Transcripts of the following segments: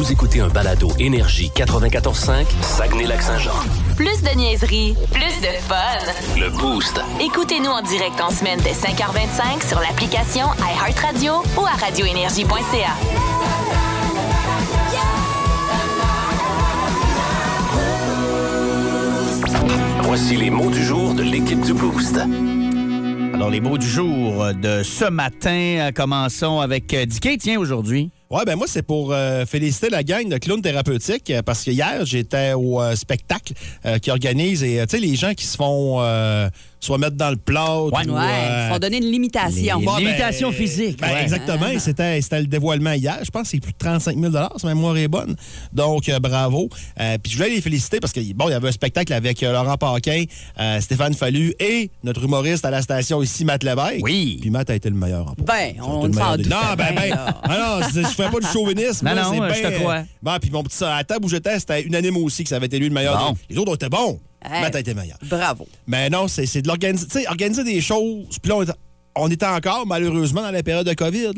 Vous écoutez un balado Énergie 94.5, Saguenay-Lac-Saint-Jean. Plus de niaiserie, plus de fun. Le Boost. Écoutez-nous en direct en semaine dès 5h25 sur l'application iHeartRadio ou à radioénergie.ca. Voici les mots du jour de l'équipe du Boost. Alors, les mots du jour de ce matin, euh, commençons avec euh, Dicky. Tiens, aujourd'hui. Ouais, ben moi, c'est pour euh, féliciter la gang de clowns thérapeutiques euh, parce que hier, j'étais au euh, spectacle qui organise et, tu sais, les gens qui se font soit mettre dans le plat ou, Ouais. euh, Ouais, ils font donner une limitation. Les- Ouais, ben, Limitation physique, ben, ouais. Exactement. C'était, c'était le dévoilement hier. Je pense que c'est plus de 35 000 si ma mémoire est bonne. Donc, euh, bravo. Euh, Puis je voulais les féliciter parce que bon, il y avait un spectacle avec euh, Laurent Paquin, euh, Stéphane Fallu et notre humoriste à la station ici, Matt Lévesque. Oui. Puis Matt a été le meilleur en Ben, on ne s'en doute Non, ben, ben. Ah non, je, je fais pas du chauvinisme. Non, là, non, c'est je te ben, crois. Bon, puis mon petit, à la table où j'étais, c'était unanime aussi que ça avait été lui le meilleur. Bon. des- Les autres étaient bons. Hey. Matt a été meilleur. Bravo. Mais non, c'est c'est de l'organiser. Tu sais, organiser des choses. Puis là, on est, on était encore, malheureusement, dans la période de COVID.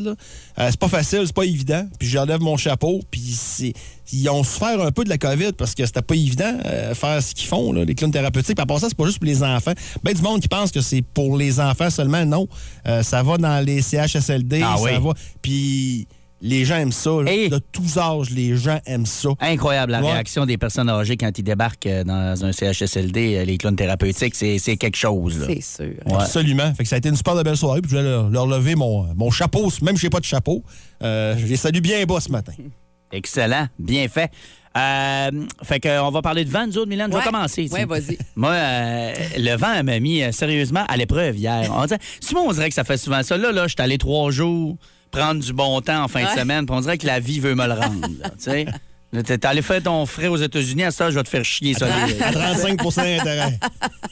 Euh, c'est pas facile, c'est pas évident. Puis j'enlève mon chapeau. Puis c'est- ils ont souffert un peu de la COVID parce que c'était pas évident euh, faire ce qu'ils font, là, les clowns thérapeutiques. Puis à part ça, c'est pas juste pour les enfants. Ben du monde qui pense que c'est pour les enfants seulement. Non. Euh, ça va dans les CHSLD. Ah ça oui. va. Puis les gens aiment ça. là. Et- De tous âges, les gens aiment ça. Incroyable la Ouais. réaction des personnes âgées quand ils débarquent euh, dans un CHSLD, euh, les clowns thérapeutiques, c'est c'est quelque chose. là. C'est sûr. Ouais. Absolument. Fait que ça a été une super de belle soirée. Puis je voulais leur, leur lever mon, mon chapeau, même si j'ai pas de chapeau. Euh, je les salue bien bas ce matin. Excellent, bien fait. Euh, fait que, on va parler de vent, nous autres, Milan. Je vais Ouais. commencer. Ouais, sais. vas-y. Moi, euh, le vent m'a mis sérieusement à l'épreuve hier. On dirait, souvent, on dirait que ça fait souvent ça. Là, là, je suis allé trois jours prendre du bon temps en fin de semaine, puis on dirait que la vie veut me le rendre. tu sais. T'es allé faire ton frais aux États-Unis, à ça, je vais te faire chier, ça. À 35% d'intérêt.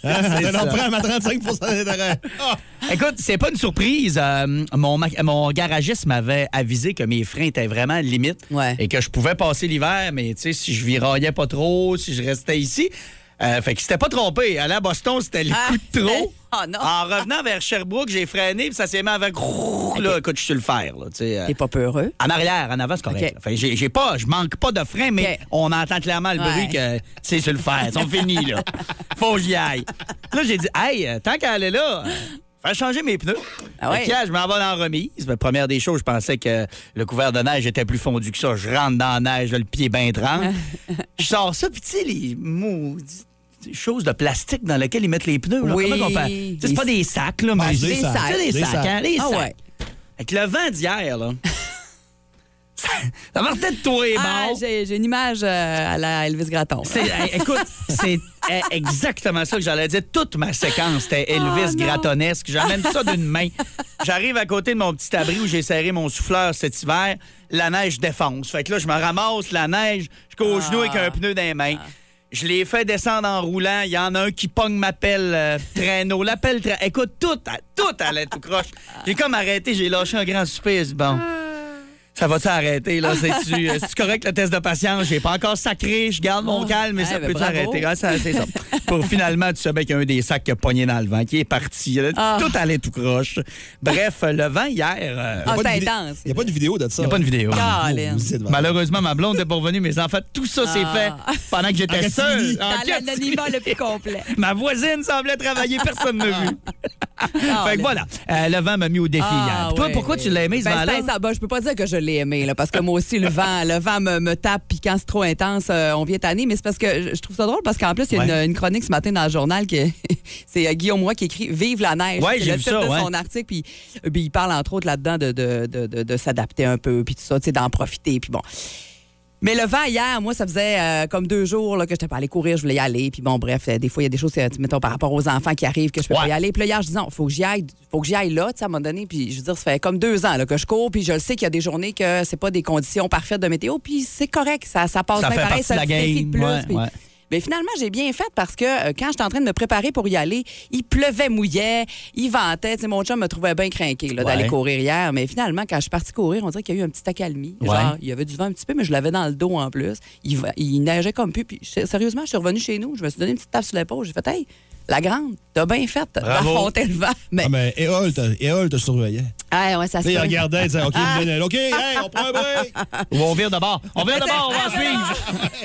Hein? Non, à 35% d'intérêt. Ah! Écoute, c'est pas une surprise. euh, mon, garagiste m'avait avisé que mes freins étaient vraiment limite Ouais. et que je pouvais passer l'hiver, mais si je viraillais pas trop, si je restais ici. Euh, fait qu'il s'était pas trompé. Aller à Boston, c'était le Ah. coup de trop. Ah, non. En revenant vers Sherbrooke, j'ai freiné, puis ça s'est mis avec. Là, écoute, je suis le faire. Là, tu sais, euh, T'es pas peureux? en arrière, en avant, c'est correct. OK. là. Fait que j'ai, pas, je manque pas de frein, mais on entend clairement le bruit Ouais. que c'est sur le fer. Ils sont finis, là. Faut que j'y aille. Là, j'ai dit, hey, euh, tant qu'elle est là, Faire changer mes pneus. Ah ouais? Que là, je m'en vais dans la remise. Ben, première des choses, je pensais que le couvert de neige était plus fondu que ça. Je rentre dans la neige, là, le pied bien trempe. je sors ça, puis tu sais, les maudites choses de plastique dans lesquelles ils mettent les pneus. Là. Oui. C'est pas des sacs, là, mais Ah, des c'est- sacs. c'est des Des sacs, sacs. hein, des Ah sacs. ouais. Avec le vent d'hier, là. ça partait de toi Ah, bon. j'ai une image euh, à la Elvis Gratton. Hey, écoute, c'est eh, exactement ça que j'allais dire. Toute ma séquence, c'était Elvis Oh, non. Gratonesque. J'amène ça d'une main. J'arrive à côté de mon petit abri où j'ai serré mon souffleur cet hiver. La neige défonce. Fait que là, je me ramasse la neige jusqu'au Ah. genou avec un pneu dans les mains. Je l'ai fait descendre en roulant. Il y en a un qui pogne ma pelle euh, traîneau. La pelle traîneau. Écoute, tout, à- tout allait tout croche. J'ai comme arrêté. J'ai lâché un grand soupir. Bon. Ça va-tu arrêter, là? C'est-tu euh, c'est-tu correct le test de patience? J'ai pas encore sacré, je garde mon calme, mais Eh ça ben, peut-tu bravo. arrêter? Ah, ça, c'est ça. Pour finalement, tu savais qu'il y a un des sacs qui a pogné dans le vent, qui est parti. Ah. Tout allait tout croche. Bref, le vent hier. euh, Ah, Pas de c'est vidé- intense. Il n'y a pas de vidéo de ça. Il n'y a pas de vidéo. Malheureusement, ma blonde n'est pas revenue, mes enfants, tout ça s'est Ah. fait pendant que j'étais En seul. En Dans l'anonymat le plus complet. Ma voisine semblait travailler, personne ne l'a vu. Ah, fait que là. voilà, euh, le vent m'a mis au défi hier. Toi, pourquoi tu l'as aimé, ce Ben, vent-là? c'est ben, je peux pas dire que je l'ai aimé, là, parce que moi aussi, le vent, le vent me, me tape, puis quand c'est trop intense, euh, on vient tanner. Mais c'est parce que je, trouve ça drôle, parce qu'en plus, il y a Ouais. une, une chronique ce matin dans le journal, que c'est euh, Guillaume Roy qui écrit Vive la neige. Ouais, j'ai vu ça, de ouais. son article, puis, euh, puis il parle entre autres là-dedans de, de, de, de- de s'adapter un peu, puis tout ça, tu sais, d'en profiter, puis bon. Mais le vent hier, moi, ça faisait euh, comme deux jours là, que je n'étais pas allée courir, je voulais y aller. Puis bon, bref, euh, des fois, il y a des choses, euh, mettons, par rapport aux enfants qui arrivent que je peux Ouais. pas y aller. Puis là, hier, je disais, non, faut que j'y aille, faut que j'y aille là, tu sais, à un moment donné. Puis je veux dire, ça fait comme deux ans là, que je cours. Puis je le sais qu'il y a des journées que c'est pas des conditions parfaites de météo. Puis c'est correct, ça, ça passe Ça bien fait pareil, de la game. plus. Ouais, Puis- ouais. Mais finalement, j'ai bien fait parce que euh, quand j'étais en train de me préparer pour y aller, il pleuvait, mouillait, il ventait. Tu sais, mon chum me trouvait bien craqué là, d'aller courir hier. Mais finalement, quand je suis partie courir, on dirait qu'il y a eu un petit accalmie. Ouais. Genre, il y avait du vent un petit peu, mais je l'avais dans le dos en plus. Il, il neigeait comme plus. Puis sé- sérieusement, je suis revenue chez nous. Je me suis donné une petite tape sur l'épaule. J'ai fait, hey, la grande, t'as bien fait Bravo. d'affronter le vent. Mais Ah, mais Éole te, surveillait. Ah, ouais, ça se il regardait, il disait, OK, hey, on prend un break. On vire de bord. On vire de bord, on va en suivre.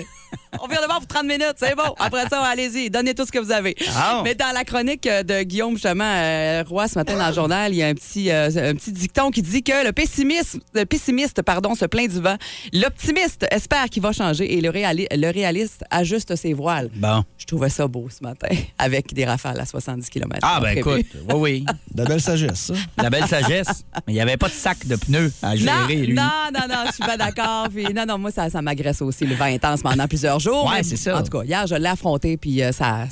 On vient de voir pour 30 minutes, c'est bon. Après ça, allez-y, donnez tout ce que vous avez. Ah. Mais dans la chronique de Guillaume, justement, euh, Roy, ce matin dans le journal, il y a un petit, euh, un petit dicton qui dit que le pessimiste, le pessimiste pardon, se plaint du vent. L'optimiste espère qu'il va changer et le, réali- le réaliste ajuste ses voiles. Bon. Je trouvais ça beau ce matin, avec des rafales à 70 km. Ah, ben écoute, oui, oui. De la belle sagesse, ça. La belle sagesse. Mais il n'y avait pas de sac de pneus à Non, gérer, lui. non, non, non, je suis pas d'accord. Non, non, moi, ça, ça m'agresse aussi, le vent intense pendant plusieurs jours. Ouais, Mais c'est ça. En tout cas, hier, je l'ai affronté, puis euh, ça,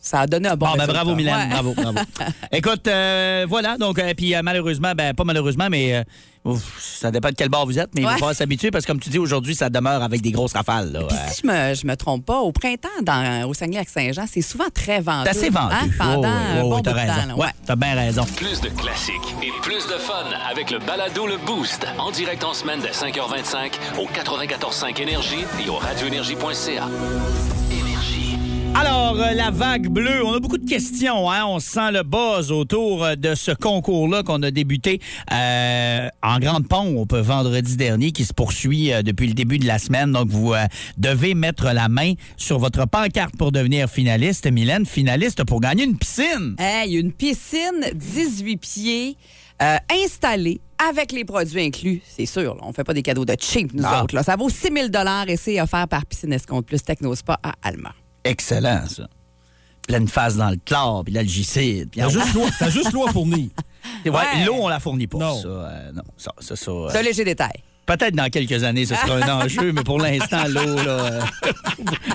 ça a donné un bon Bon, ben bravo, Mylène. Ouais. Bravo, bravo. Écoute, euh, voilà. Donc, euh, puis euh, malheureusement, ben pas malheureusement, mais euh, ouf, ça dépend de quel bord vous êtes, mais il va Ouais. falloir s'habituer parce que, comme tu dis, aujourd'hui, ça demeure avec des grosses rafales. Là. Puis si je me, je me trompe pas, au printemps, dans, au Saguenay-Lac-Saint-Jean, c'est souvent très venteux. C'est assez vendu. hein, pendant Oh, oh, bon oh, t'as raison. temps, ouais, t'as bien raison. Plus de classiques et plus de fun avec le balado Le Boost. En direct en semaine dès 5h25 au 94.5 Énergie et au radioénergie.ca. Alors, euh, la vague bleue, on a beaucoup de questions. Hein? On sent le buzz autour euh, de ce concours-là qu'on a débuté euh, en grande pompe vendredi dernier, qui se poursuit euh, depuis le début de la semaine. Donc, vous euh, devez mettre la main sur votre pancarte pour devenir finaliste. Mylène, finaliste pour gagner une piscine. Hey, une piscine 18 pieds installée avec les produits inclus, c'est sûr. là, on fait pas des cadeaux de cheap, nous Ah. autres. là. Ça vaut 6 000 et c'est offert par Piscine Escompte Plus Technospa à Alma. Excellent, ça. Pleine face dans le chlore, puis l'algicide. puis T'as juste l'eau- t'as juste l'eau à fournir. Ouais, Ouais. L'eau, on la fournit pas. Non. Ça, euh, non, ça, ça, ça, euh, léger détail. Peut-être dans quelques années, ce sera un enjeu, mais pour l'instant, l'eau, là,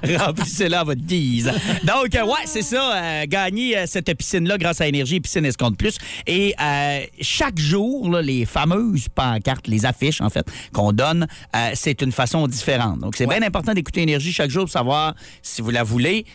euh, remplissez-la à votre guise. Donc, euh, ouais, c'est ça. euh, gagner euh, cette piscine-là grâce à Énergie Piscine Escompte Plus. Et chaque jour, là, les fameuses pancartes, les affiches, en fait, qu'on donne, c'est une façon différente. Donc, c'est bien important d'écouter Énergie chaque jour pour savoir, si vous la voulez,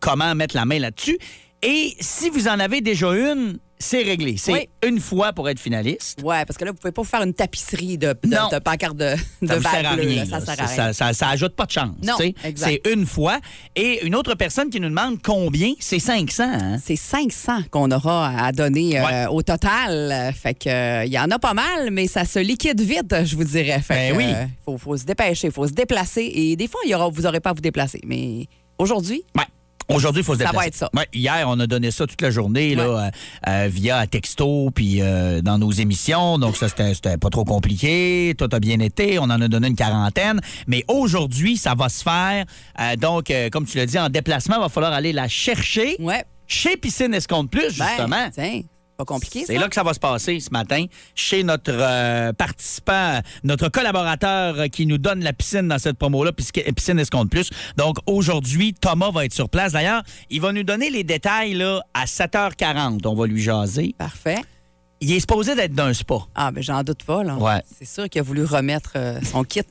comment mettre la main là-dessus. Et si vous en avez déjà une, c'est réglé. C'est Oui. une fois pour être finaliste. Ouais, parce que là, vous pouvez pas vous faire une tapisserie de, de, Non. de pancartes de, de ça sert à rien. là. Ça sert à rien. Ça, ça- ça ajoute pas de chance. Non. C'est une fois. Et une autre personne qui nous demande combien, c'est 500. hein? C'est 500 qu'on aura à donner euh, Ouais. au total. Euh, Fait que euh, il y en a pas mal, mais ça se liquide vite, je vous dirais. Fait Ben que, oui. euh, faut, faut se dépêcher, faut se déplacer. Et des fois, y aura, vous n'aurez pas à vous déplacer. Mais aujourd'hui, Ouais. Aujourd'hui, il faut se Ça va déplacer. être ça. Ouais, hier, on a donné ça toute la journée là, euh, euh, via texto puis euh, dans nos émissions. Donc, ça, c'était pas trop compliqué. Tout a bien été. On en a donné une quarantaine. Mais aujourd'hui, ça va se faire. Euh, donc, comme tu l'as dit, en déplacement, il va falloir aller la chercher ouais. chez Piscine Escompte Plus, Ben, justement. tiens, pas compliqué, C'est là que ça va se passer ce matin chez notre euh, participant, notre collaborateur euh, qui nous donne la piscine dans cette promo-là, puisque Piscine Escompte Plus. Donc aujourd'hui, Thomas va être sur place. D'ailleurs, il va nous donner les détails là, à 7h40. On va lui jaser. Parfait. Il est supposé d'être d'un spa. Ah, ben j'en doute pas, là. Ouais. C'est sûr qu'il a voulu remettre euh, son kit.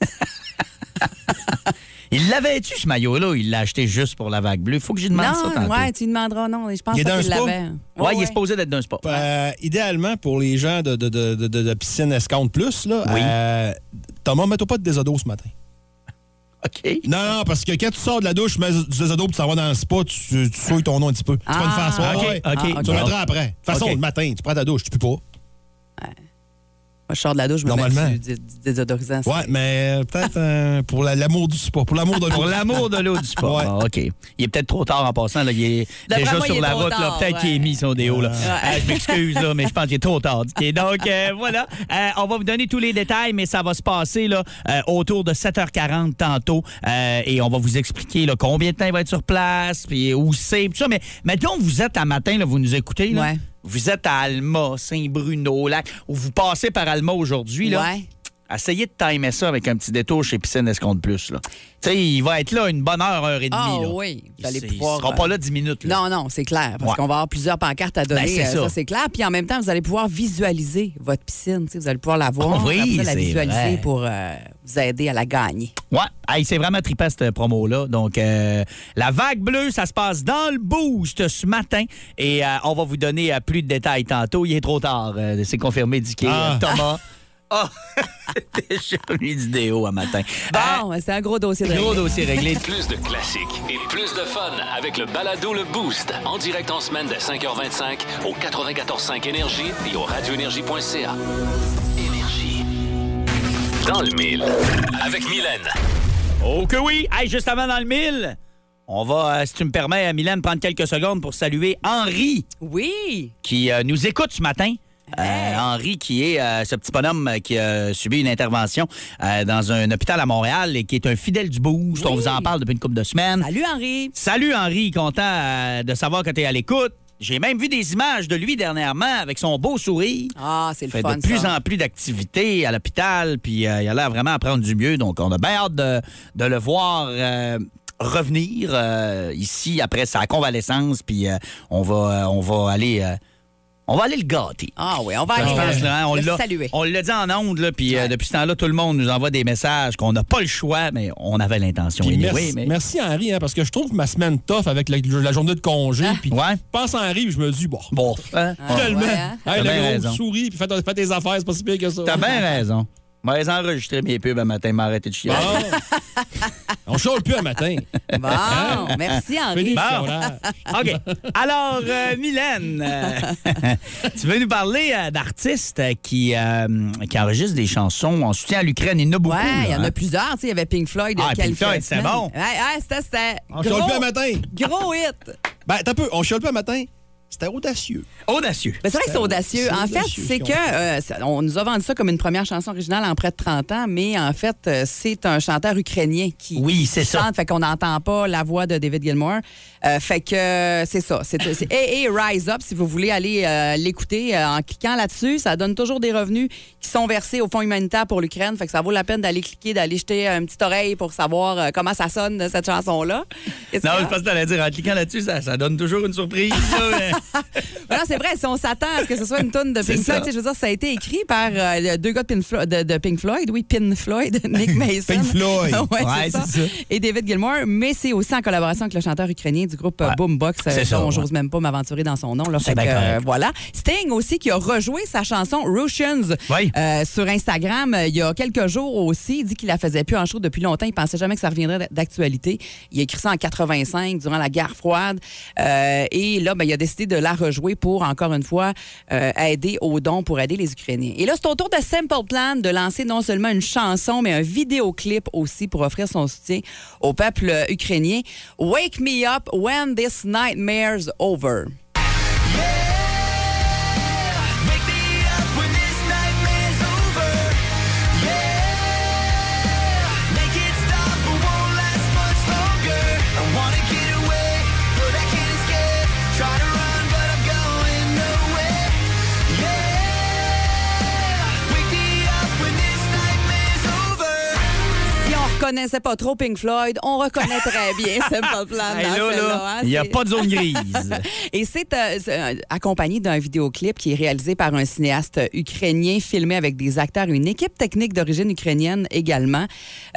Il l'avait-tu, ce maillot-là? Il l'a acheté juste pour la vague bleue. faut que j'y demande ça non, tantôt. ouais, tu lui demanderas, non. Je pense Il est qu'il. Ouais, il est supposé d'être d'un spa. Euh, idéalement, pour les gens de, de, de, de, de piscine escompte plus, là, Oui. euh, Thomas, mets-toi pas de désodo ce matin. OK. Non, non, parce que quand tu sors de la douche, tu mets du désodo puis tu t'en vas dans le spa, tu, tu souilles ton nom un petit peu. Tu vas le faire asseoir. OK, ouais. OK. Ah, Tu le mettras après. De toute façon, OK. le matin, tu prends ta douche, tu peux pas. Moi, je sors de la douche, je me Normalement. mets du, du désodorisant. Ouais, mais euh, peut-être euh, pour la- l'amour du spa, pour l'amour de l'eau. Pour l'amour de l'eau du sport. Ouais. Ah, OK. Il est peut-être trop tard en passant. Là. Il est D'après déjà moi, sur est la trop route. là. tard, Peut-être qu'il est mis son déo. Là. Ouais. Euh, je m'excuse, là, mais je pense qu'il est trop tard. OK, Donc, euh, voilà. Euh, on va vous donner tous les détails, mais ça va se passer là, euh, autour de 7h40 tantôt. Euh, et on va vous expliquer là, combien de temps il va être sur place, puis où c'est, tout ça. Mais mettons, vous êtes à matin, là, vous nous écoutez. Là, Ouais. Vous êtes à Alma, Saint-Bruno, Lac, ou vous passez par Alma aujourd'hui. là. Ouais. Essayez de timer ça avec un petit détour chez Piscine Escompte Plus. Là. Tu sais, il va être là une bonne heure, heure et demie. Ah là. oui, vous allez Il- pouvoir, Il sera euh, pas là 10 minutes. Là. Non, non, c'est clair, parce Ouais. qu'on va avoir plusieurs pancartes à donner. Ben, c'est euh, ça. ça, c'est clair. Puis en même temps, vous allez pouvoir visualiser votre piscine. tu sais, Vous allez pouvoir la voir, Oh oui, après la visualiser vrai. pour euh, vous aider à la gagner. Ouais, Hey, c'est vraiment trippant cette promo-là. Donc, euh, la vague bleue, ça se passe dans le boost ce matin. Et euh, on va vous donner euh, plus de détails tantôt. Il est trop tard. Euh, c'est confirmé, dit Ah. Thomas Ah! Déjà mis du déo un matin. Bon, c'est un gros dossier de Euh, gros dossier réglé. Plus de classiques et plus de fun avec le balado Le Boost. En direct en semaine dès 5h25 au 94.5 Énergie et au radioénergie.ca. Énergie. Dans le mille. Avec Mylène. Oh que oui! Hey, juste avant dans le mille, on va, euh, si tu me permets, euh, Mylène, prendre quelques secondes pour saluer Henri Oui. qui euh, nous écoute ce matin. Euh, Henri, qui est euh, ce petit bonhomme euh, qui a subi une intervention euh, dans un hôpital à Montréal et qui est un fidèle du boost. Oui. On vous en parle depuis une couple de semaines. Salut, Henri. Salut Henri, content de savoir que tu es à l'écoute. J'ai même vu des images de lui dernièrement avec son beau sourire. Ah, c'est le fait fun, de plus ça. en plus d'activités à l'hôpital, puis euh, il a l'air vraiment à prendre du mieux. Donc, on a bien hâte de, de le voir euh, revenir euh, ici après sa convalescence, puis on, va, on va aller... on va aller le gâter. Ah oui, on va aller pense, là, hein, on le saluer. On l'a dit en ondes, là, puis euh, depuis ce temps-là, tout le monde nous envoie des messages qu'on n'a pas le choix, mais on avait l'intention. Anyway, merci, mais... merci Henri, hein, parce que je trouve ma semaine tough avec la, la journée de congé. Puis Ouais. je pense à Henri, puis je me dis, bon, Bon, hein? Ah, finalement, ouais, hein? hey, T'as bien le gros raison. souris, puis fais, fais tes affaires, c'est pas si pire que ça. T'as bien raison. Moi, les enregistrer mes pubs un matin, m'arrêter de chier. Bon. On chiale plus un matin. Bon, Hein? merci, Henri. Bon. OK. Alors, euh, Mylène, euh, tu veux nous parler euh, d'artistes qui, euh, qui enregistrent des chansons en soutien à l'Ukraine. Il y en a beaucoup. Ouais, il y en hein? a plusieurs. Tu sais, il y avait Pink Floyd. Ah, Pink Floyd, c'était bon. Ouais, ouais, c'était, c'était On gros, plus un matin. gros hit. Ben, t'as peu, on chiale plus un matin. C'était audacieux. Audacieux. Ben, c'est vrai que c'est audacieux. En fait, audacieux, c'est ce que qu'on euh, ça- on nous a vendu ça comme une première chanson originale en près de 30 ans, mais en fait, euh, c'est un chanteur ukrainien qui Oui, c'est ça. chante, fait qu'on n'entend pas la voix de David Gilmour. Euh, fait que c'est ça. C'est c'est AA Rise Up, si vous voulez aller euh, l'écouter euh, en cliquant là-dessus. Ça donne toujours des revenus qui sont versés au Fonds humanitaire pour l'Ukraine. Fait que ça vaut la peine d'aller cliquer, d'aller jeter une petite oreille pour savoir euh, comment ça sonne, cette chanson-là. Non, je a? pense que t'allais dire, en cliquant là-dessus, ça, ça donne toujours une surprise. ça, mais- Non, c'est vrai, si on s'attend à ce que ce soit une tonne de Pink. Floyd, je veux dire, ça a été écrit par euh, deux gars de Pink, Flo- de, de Pink Floyd, oui, Pin Floyd, Nick Mason. Pink Floyd. ouais, Ouais, ça. Et David Gilmour, mais c'est aussi en collaboration avec le chanteur ukrainien du groupe euh, Ouais. Boombox, euh, dont j'ose même pas m'aventurer dans son nom. Là, C'est Fait que, voilà. Sting aussi, qui a rejoué sa chanson Russians euh, sur Instagram il y a quelques jours aussi. Il dit qu'il la faisait plus en show depuis longtemps. Il pensait jamais que ça reviendrait d'actualité. Il a écrit ça en 85, durant la guerre froide. Et là, ben, il a décidé de la rejouer pour, encore une fois, euh, aider aux dons pour aider les Ukrainiens. Et là, c'est au tour de Simple Plan de lancer non seulement une chanson, mais un vidéoclip aussi pour offrir son soutien au peuple ukrainien. Wake me up when this nightmare's over. Reconnaissait pas trop Pink Floyd, on reconnaît très bien Simple Plan. Hey, là, hein, il n'y a pas de zone grise. Et c'est euh, euh, accompagné d'un vidéoclip qui est réalisé par un cinéaste ukrainien, filmé avec des acteurs et une équipe technique d'origine ukrainienne également.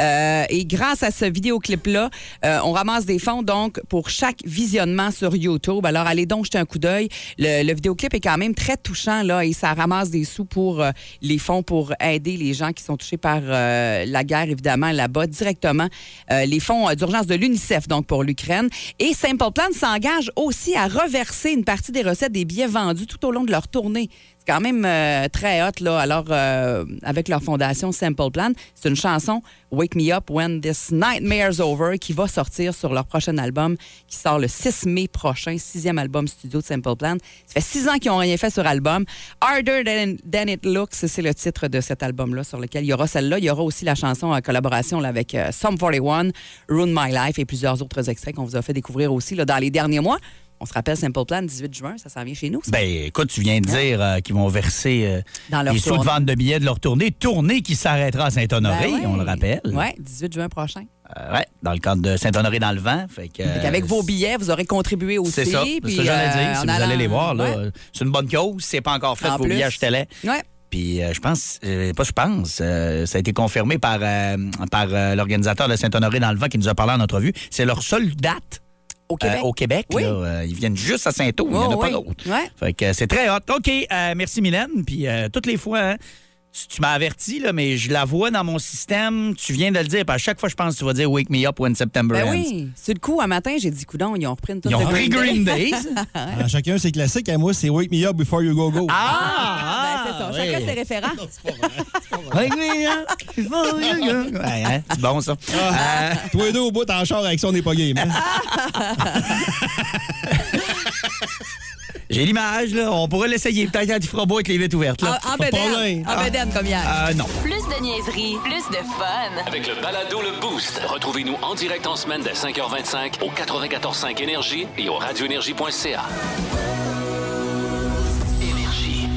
Euh, et grâce à ce vidéoclip-là, euh, on ramasse des fonds donc pour chaque visionnement sur YouTube. Alors allez donc jeter un coup d'œil. Le, le vidéoclip est quand même très touchant là et ça ramasse des sous pour les fonds pour aider les gens qui sont touchés par la guerre évidemment là-bas directement. Euh, les fonds euh, d'urgence de l'UNICEF donc pour l'Ukraine et Simple Plan s'engage aussi à reverser une partie des recettes des billets vendus tout au long de leur tournée. Quand même euh, très hot, là. Alors, euh, avec leur fondation Simple Plan, c'est une chanson, Wake Me Up When This Nightmare's Over, qui va sortir sur leur prochain album, qui sort le 6 mai prochain, sixième album studio de Simple Plan. Ça fait six ans qu'ils n'ont rien fait sur album. Harder Than, It Looks, c'est le titre de cet album-là, sur lequel il y aura celle-là. Il y aura aussi la chanson en collaboration avec Sum 41, Ruin My Life et plusieurs autres extraits qu'on vous a fait découvrir aussi là, dans les derniers mois. On se rappelle Simple Plan, 18 juin, ça s'en vient chez nous. ça. Ben, écoute, tu viens de dire euh, qu'ils vont verser euh, Dans leur les sous de vente de billets de leur tournée. Tournée qui s'arrêtera à Saint-Honoré, Ben ouais. on le rappelle. Oui, 18 juin prochain. Euh, ouais, dans le cadre de Saint-Honoré dans le vent. Fait que, Fait qu'avec euh, vos billets, vous aurez contribué aussi. C'est ça, c'est ça que j'allais dire. Si vous allez les voir, Ouais. c'est une bonne cause. Si c'est pas encore fait, En vos plus. billets, achetez-les. Ouais. Puis euh, je pense, euh, pas je pense, euh, ça a été confirmé par, par l'organisateur de Saint-Honoré dans le vent qui nous a parlé en entrevue. C'est leur seule date Au euh, Québec. au Québec. Oui. là. Euh, ils viennent juste à Saint-Ouen, il n'y en a Oh, pas d'autres. Ouais. Fait que euh, c'est très hot. OK, merci Mylène. Puis toutes les fois, hein, tu, tu m'as averti, là, mais je la vois dans mon système. Tu viens de le dire. Puis à chaque fois, je pense que tu vas dire Wake me up when September Ben ends. oui. Sur le coup, un matin, j'ai dit, coudon, ils ont repris une toute Ils ont de repris Green Day. Ah, chacun ses classiques. À moi, c'est Wake Me Up Before You Go Go. Ah! Ben, c'est ça. oui. Chacun ses référents. Wake me up before you go. Ouais, hein, C'est bon, ça. Euh, Toi les deux au bout, en char avec ça, on n'est pas game. hein? J'ai l'image, là. On pourrait l'essayer. Peut-être quand il fera beau avec les vitres ouvertes, là. En, en Pas de bédaine. En bédaine, comme hier. Euh, non. Plus de niaiserie, plus de fun. Avec le balado Le Boost. Retrouvez-nous en direct en semaine dès 5h25 au 94.5 Énergie et au radioénergie.ca. Énergie.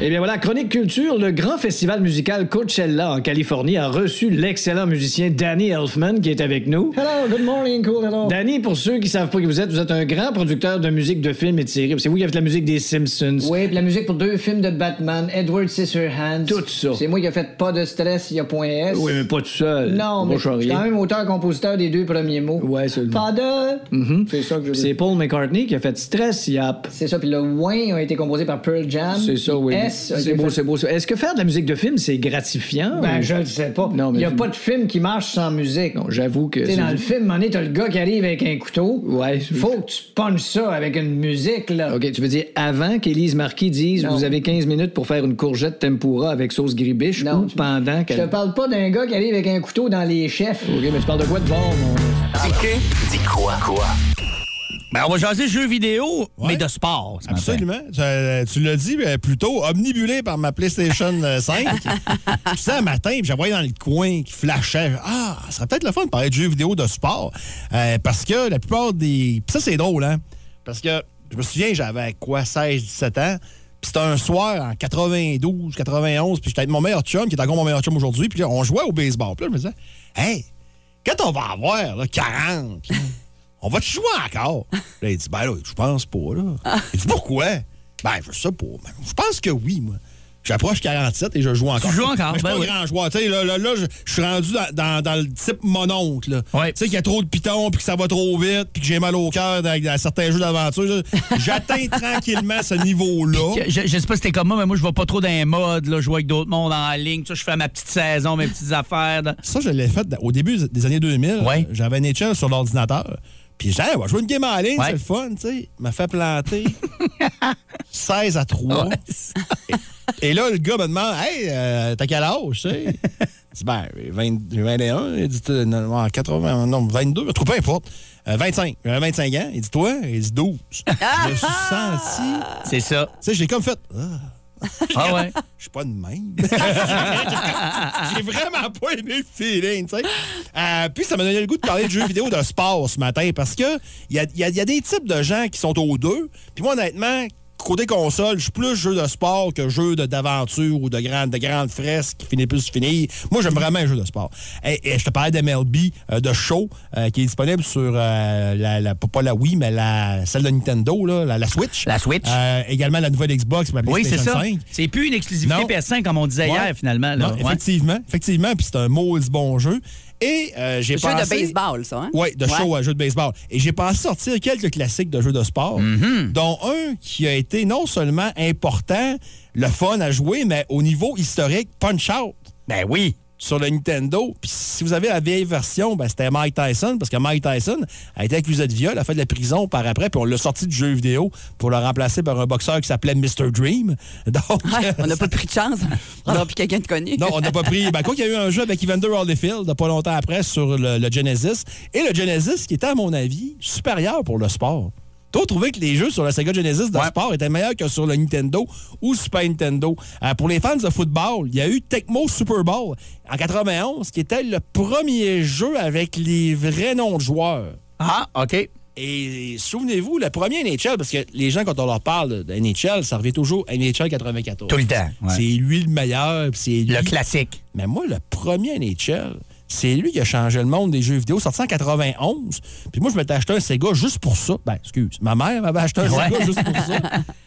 Eh bien voilà, Chronique Culture, le grand festival musical Coachella en Californie a reçu l'excellent musicien Danny Elfman qui est avec nous. Hello, good morning, cool, hello. Danny, pour ceux qui savent pas qui vous êtes, vous êtes un grand producteur de musique de films et de séries. C'est vous qui avez fait la musique des Simpsons. Oui, puis la musique pour deux films de Batman, Edward Scissorhands. Tout ça. C'est moi qui ai fait pas de stress, il y a point S. Oui, mais pas tout seul. Non, mais je suis quand même auteur-compositeur des deux premiers mots. Ouais, c'est Pas de... C'est ça que je veux C'est. Paul McCartney qui a fait Stress Yap. C'est ça, puis le Wayne a été composé par Pearl Jam. C'est ça, oui. S C'est beau, c'est beau. ça. Est-ce que faire de la musique de film, c'est gratifiant? Ben, ou- je le sais pas. Non, mais Il y a pas de film qui marche sans musique. Non, j'avoue que. Tu dans le film, donné, t'as le gars qui arrive avec un couteau. Ouais. Faut que tu punches ça avec une musique, là. OK, tu veux dire avant qu'Élise Marquis dise Non. vous avez 15 minutes pour faire une courgette tempura avec sauce gribiche Non, ou tu- pendant Je qu'elle. te parle pas d'un gars qui arrive avec un couteau dans les chefs. OK, mais tu parles de quoi de bon, mon. Dis quoi? Quoi? Ben, on va jaser jeux vidéo, mais de sport. ce matin. Absolument. Tu, euh, tu l'as dit euh, plus tôt, omnibulé par ma PlayStation euh, 5. Puis ça, un matin, puis j'avais dans le coin qui flashait. Ah, ça serait peut-être le fun de parler de jeux vidéo de sport. Euh, parce que la plupart des. Puis ça, c'est drôle, hein? Parce que je me souviens, j'avais quoi, 16, 17 ans. Puis c'était un soir en 92, 91. Puis j'étais avec mon meilleur chum, qui est encore mon meilleur chum aujourd'hui. Puis là, on jouait au baseball. Puis là, je me disais, hey, quand on va avoir là, 40, on va-tu jouer encore? Là, il dit, ben là, je pense pas, là. Il dit, pourquoi? Ben, je sais pas. Ben, Je pense que oui, moi. J'approche 47 et je joue encore. Tu joues encore, Mais je suis ben pas oui. grand joueur. Là, là, là, je, je suis rendu dans, dans- dans le type mononcle. là. Ouais. Tu sais, qu'il y a trop de pitons, puis que ça va trop vite, puis que j'ai mal au cœur dans, dans certains jeux d'aventure. J'atteins tranquillement ce niveau-là. Je, je sais pas si c'était comme moi, mais moi, je vais pas trop dans les modes, là, jouer avec d'autres mondes en ligne. Je fais ma petite saison, mes petites affaires. là. Ça, je l'ai fait au début des années 2000. Ouais. J'avais NHL sur l'ordinateur. Puis j'ai on va jouer une game en ligne, Ouais. c'est le fun, tu sais. Il m'a fait planter 16 à 3. Ouais. Et là, le gars me demande, Hey, euh, t'as quel âge, tu sais? Je dis, ben, 20 j'ai 21. Il dit, euh, non, non, 80, non, 22, en tout cas, peu importe. Euh, 25. J'avais 25 ans. Il dit, toi? Il dit, 12. je me suis senti. C'est ça. Tu sais, j'ai comme fait. Ah, Ah ouais? je suis pas de même. J'ai vraiment pas aimé le feeling, tu sais. Euh, puis ça m'a donné le goût de parler de jeux vidéo de sport ce matin parce que il y a, y a- y a des types de gens qui sont aux deux. Puis moi, honnêtement, côté console, je suis plus jeu de sport que jeu d'aventure ou de grandes de grandes fresques qui finissent plus finir. Moi, j'aime vraiment les jeux de sport. Et, et je te parlais d'MLB, euh, de show, euh, qui est disponible sur euh, la, la- pas la Wii, mais la, celle de Nintendo, là, la, la Switch. La Switch. Également la nouvelle Xbox, ma Oui, c'est ça. 5. C'est plus une exclusivité Non. PS5 comme on disait Ouais. hier, finalement. Là. Non, Ouais. effectivement, effectivement, puis c'est un maudit bon jeu. Et euh, j'ai Le jeu pensé... de baseball, ça, hein? Oui, de show à jeu de baseball. Et j'ai pensé sortir quelques classiques de jeux de sport, Mm-hmm. dont un qui a été non seulement important, le fun à jouer, mais au niveau historique, Punch Out Ben oui. Sur le Nintendo. Puis si vous avez la vieille version, ben, c'était Mike Tyson, parce que Mike Tyson a été accusé de viol, a fait de la prison par après, puis on l'a sorti du jeu vidéo pour le remplacer par un boxeur qui s'appelait Mr. Dream. Donc, Ouais, on n'a pas pris de chance. On a pris quelqu'un de connu. non, on n'a pas pris. Ben, quoi qu'il y a eu un jeu avec Evander Holyfield pas longtemps après sur le, le Genesis. Et le Genesis qui était, à mon avis, supérieur pour le sport. Toi, trouvé que les jeux sur la Sega Genesis de Ouais. sport étaient meilleurs que sur le Nintendo ou Super Nintendo? Euh, pour les fans de football, il y a eu Tecmo Super Bowl en 91, qui était le premier jeu avec les vrais noms de joueurs. Ah, OK. Et souvenez-vous, le premier NHL, parce que les gens, quand on leur parle de NHL, ça revient toujours à NHL 94. Tout le temps. ouais. C'est lui le meilleur, c'est. Le classique. Mais moi, le premier NHL, C'est lui qui a changé le monde des jeux vidéo, sorti en 91. Puis moi, je m'étais acheté un Sega juste pour ça. Ben, excuse, ma mère m'avait acheté un Ouais. Sega juste pour ça.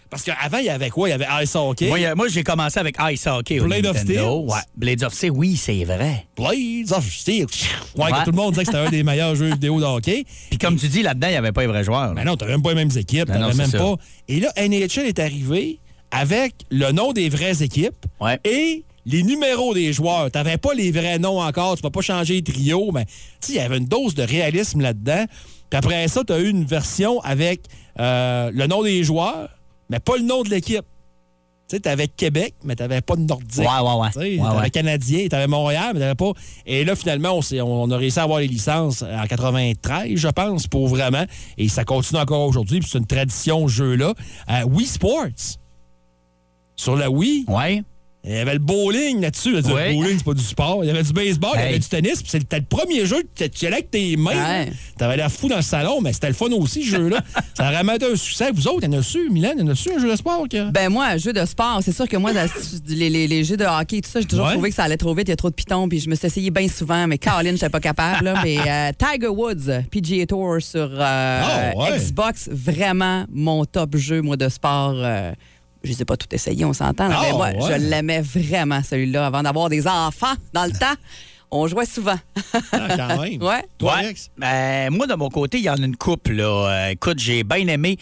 Parce qu'avant, il y avait quoi? Il y avait Ice Hockey, Moi, moi, j'ai commencé avec Ice Hockey. au Blade of. Steel? Ouais. Blades of Steel, oui, c'est vrai. Blades of Steel. Ouais, que tout le monde disait que c'était un des meilleurs jeux vidéo de hockey. Puis comme tu dis, là-dedans, il n'y avait pas les vrais joueurs. là. Ben non, t'avais même pas les mêmes équipes, Ben non, même pas. Et là, NHL est arrivé avec le nom des vraies équipes Ouais. et les numéros des joueurs. T'avais pas les vrais noms encore, tu peux pas changer les trios, mais tu il y avait une dose de réalisme là-dedans. Puis après ça, t'as eu une version avec euh, le nom des joueurs, mais pas le nom de l'équipe. Tu sais, t'avais Québec, mais t'avais pas de Nordique. Ouais, ouais, ouais. Tu sais, Ouais, t'avais ouais. Canadien, t'avais Montréal, mais t'avais pas. Et là, finalement, on, on a réussi à avoir les licences en 93, je pense, pour vraiment. Et ça continue encore aujourd'hui, puis c'est une tradition, ce jeu-là. Euh, Wii Sports. Sur la Wii, Ouais. Il y avait le bowling là-dessus. Le bowling, c'est pas du sport. Il y avait du baseball, il y Hey. avait du tennis, c'était le premier jeu que tu- allais avec tes mains. Là. T'avais l'air fou dans le salon, mais c'était le fun aussi, ce jeu-là. ça a vraiment été un succès. Vous autres, il y en a su, Milan, il y en a su un jeu de sport? Ben moi, un jeu de sport, c'est sûr que moi, dans- les, les- les jeux de hockey, et tout ça, j'ai toujours Ouais. trouvé que ça allait trop vite, il y a trop de pitons, puis je me suis essayé bien souvent, mais Caroline, j'étais pas capable. là. mais euh, Tiger Woods, PGA Tour sur euh, Ah, ouais. Xbox, vraiment mon top jeu, moi, de sport. euh, je les ai pas tout essayé, on s'entend. là, Ah, mais moi, ouais. je l'aimais vraiment, celui-là, avant d'avoir des enfants dans le temps. On jouait souvent. Ah, quand même. Ouais. Toi, Ouais. Alex? Ben, moi, de mon côté, il y en a une couple. Là. Euh, écoute, j'ai bien aimé.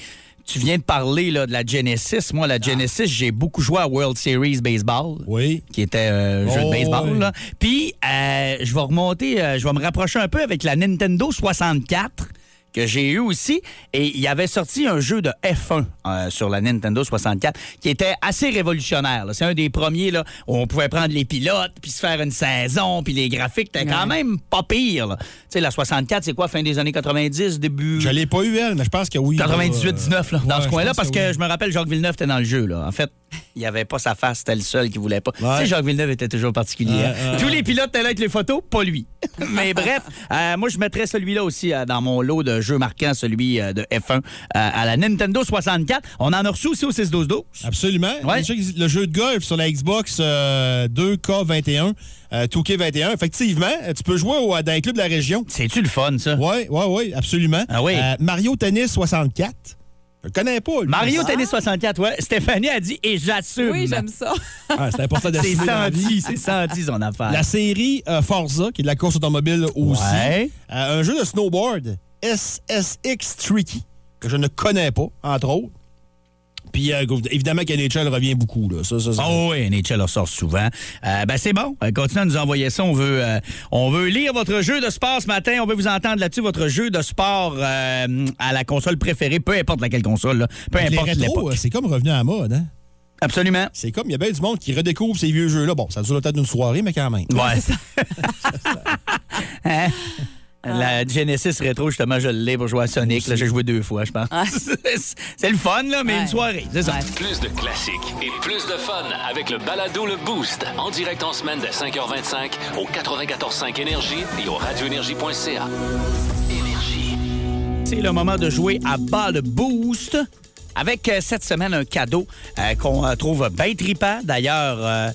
Tu viens de parler là, de la Genesis. Moi, la Genesis, j'ai beaucoup joué à World Series Baseball. Oui. Qui était euh, un jeu Oh, de baseball. oui. là. Puis, euh, je vais remonter, euh, je vais me rapprocher un peu avec la Nintendo 64 que j'ai eu aussi. Et il y avait sorti un jeu de F1 euh, sur la Nintendo 64 qui était assez révolutionnaire. C'est un des premiers là, où on pouvait prendre les pilotes, puis se faire une saison, puis les graphiques étaient quand même pas pire. Tu sais, la 64, c'est quoi, fin des années 90, début... Je l'ai pas eu, elle, mais je pense que oui. 98-19, là, dans Ouais, ce coin-là, parce que, oui. je me rappelle, Jacques Villeneuve était dans le jeu. Là. En fait, il n'y avait pas sa face, c'était le seul qui voulait pas. Tu sais, Jacques Villeneuve était toujours particulier. Ouais, hein. ouais, Tous les pilotes étaient là avec les photos, pas lui. Mais bref, euh, moi, je mettrais celui-là aussi euh, dans mon lot de jeux marquants, celui euh, de F1 euh, à la Nintendo 64. On en a reçu aussi au 6-12-12. Absolument. Ouais. Le jeu de golf sur la Xbox euh, 2K21, euh, 2K21, effectivement, tu peux jouer au- dans les clubs de la région. C'est-tu le fun, ça? Oui, oui, oui, absolument. Ah oui. Mario Tennis 64. Je le connais pas. lui. Mario Tennis 64, ouais. Stéphanie a dit, et j'assume. Oui, j'aime ça. Ah, c'est important C'est d'assumer vie. senti, c'est senti son affaire. La série euh, Forza, qui est de la course automobile aussi. Ouais. Euh, un jeu de snowboard, SSX Tricky, que je ne connais pas, entre autres. Puis, euh, évidemment, qu'NHL revient beaucoup. Là. Ça, ça, ça- Oh oui, NHL ressort souvent. Euh, ben c'est bon. Euh, continuez à nous envoyer ça. On veut, euh, on veut lire votre jeu de sport ce matin. On veut vous entendre là-dessus, votre jeu de sport à la console préférée, peu importe laquelle console. là. Peu les importe l'époque. c'est comme revenu à la mode. Hein? Absolument. C'est comme, il y a bien du monde qui redécouvre ces vieux jeux-là. Bon, ça dure peut-être une soirée, mais quand même. Ouais. Hein? La Genesis Retro, justement, je l'ai pour jouer à Sonic. Là, j'ai joué deux fois, je pense. c'est le fun, là, mais Ouais. une soirée, c'est ça. Ouais. Plus de classiques et plus de fun avec le balado Le Boost. En direct en semaine dès 5h25 au 94.5 Énergie et au radioénergie.ca. Énergie. C'est le moment de jouer à bas le boost. Avec euh, cette semaine un cadeau euh, qu'on euh, trouve bien trippant. D'ailleurs, euh,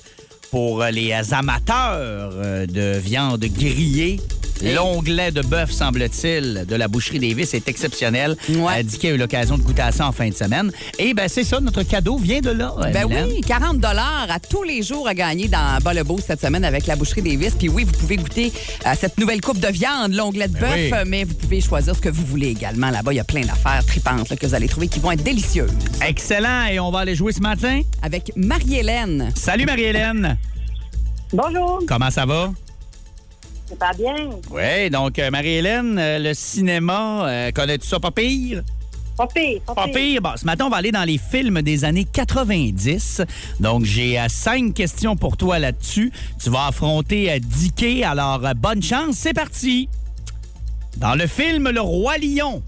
pour les amateurs euh, de viande grillée, l'onglet de bœuf, semble-t-il, de la boucherie Davis est exceptionnel. Ouais. Euh, Dicky a eu l'occasion de goûter à ça en fin de semaine. Et ben c'est ça, notre cadeau vient de là. euh, Ben Mylène. oui, 40 à tous les jours à gagner dans Bas le Beau cette semaine avec la boucherie Davis. Puis oui, vous pouvez goûter à cette nouvelle coupe de viande, l'onglet de bœuf, oui. euh, mais vous pouvez choisir ce que vous voulez également. Là-bas, il y a plein d'affaires tripantes là, que vous allez trouver qui vont être délicieuses. Excellent. Et on va aller jouer ce matin. Avec Marie-Hélène. Salut Marie-Hélène. Bonjour, Comment ça va? C'est pas bien. Oui, donc euh, Marie-Hélène, euh, le cinéma, euh, connais-tu ça? Pas pire? Pas pire, pas, Pas pire. pire. Bon, ce matin, on va aller dans les films des années 90. Donc, j'ai cinq questions pour toi là-dessus. Tu vas affronter Dicky. Alors, bonne chance. C'est parti. Dans le film Le Roi Lion,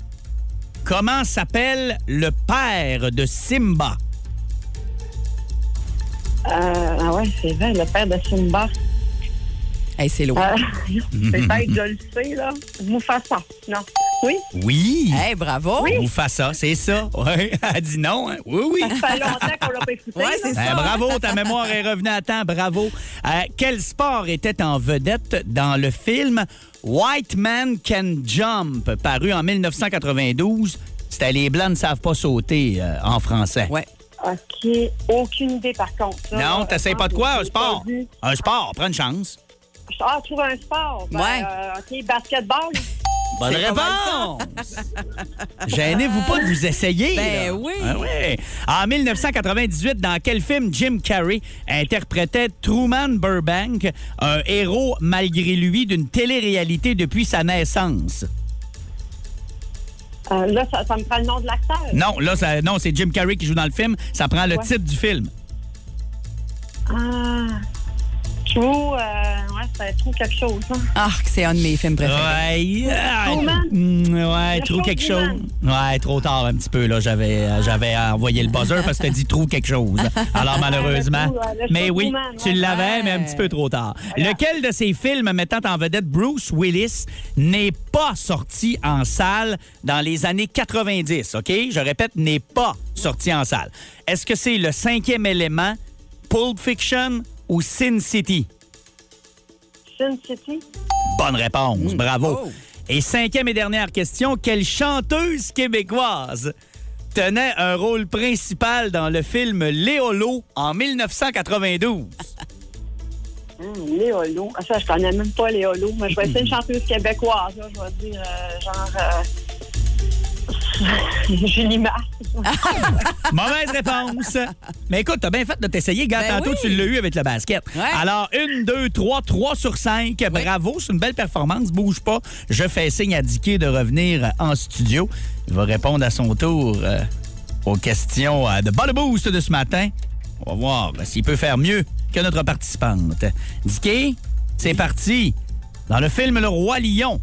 comment s'appelle le père de Simba? Ah ouais, c'est vrai, le père de Simba. Hey, c'est loin. Euh, Peut-être, je le sais, là. Mufasa. Non. Oui? Oui. Hey, bravo. Mufasa, c'est ça. Oui. Elle dit non. hein? Oui, oui. Ça fait longtemps qu'on l'a pas écouté. Ouais, c'est Ben, ça. bravo, ta mémoire est revenue à temps. Bravo. Euh, quel sport était en vedette dans le film White Man Can Jump, paru en 1992? C'était Les Blancs ne savent pas sauter euh, en français. Ouais. OK. Aucune idée, par contre. Non, t'essayes pas de quoi? Un sport? Un sport, prends une chance. Ah, trouve un sport. Ben, Ouais. euh, OK, basketball. Bonne réponse! Gênez-vous pas de vous essayer. Ben là. oui. Ah oui. En 1998, dans quel film Jim Carrey interprétait Truman Burbank, un héros malgré lui d'une télé-réalité depuis sa naissance? Euh, là, ça, ça me prend le nom de l'acteur. Non, là, ça- non, c'est Jim Carrey qui joue dans le film. Ça prend le Ouais. titre du film. Ah. True, euh, ouais, c'est trop quelque chose. Hein. Ah, c'est un de mes films préférés. Ouais, Truman? ouais, show quelque chose. Ouais, trop tard un petit peu là. J'avais, euh, j'avais envoyé le buzzer parce que t'as dit trouve quelque chose. Alors malheureusement, euh, mais oui, Truman, tu ouais. l'avais, mais un petit peu trop tard. Lequel de ces films mettant en vedette Bruce Willis n'est pas sorti en salle dans les années 90 Ok, je répète, n'est pas sorti en salle. Est-ce que c'est le cinquième élément, Pulp Fiction ou Sin City? Sin City. Bonne réponse, bravo. Oh. Et cinquième et dernière question, quelle chanteuse québécoise tenait un rôle principal dans le film Léolo en 1992? Hum, Léolo. Ah, ça, je connais même pas Léolo. Mais je vais essayer une chanteuse québécoise. Là. Je vais dire, euh, genre. Euh... Julie Mars. Mauvaise réponse. Mais écoute, t'as bien fait de t'essayer. Gars, Ben tantôt, oui. tu l'as eu avec le basket. Ouais. Alors, une, deux, trois, trois sur cinq. Bravo, c'est une belle performance. Bouge pas. Je fais signe à Dicky de revenir en studio. Il va répondre à son tour euh, aux questions euh, de Ball Boost de ce matin. On va voir euh, s'il peut faire mieux que notre participante. Dicky, c'est parti. Dans le film Le Roi Lion,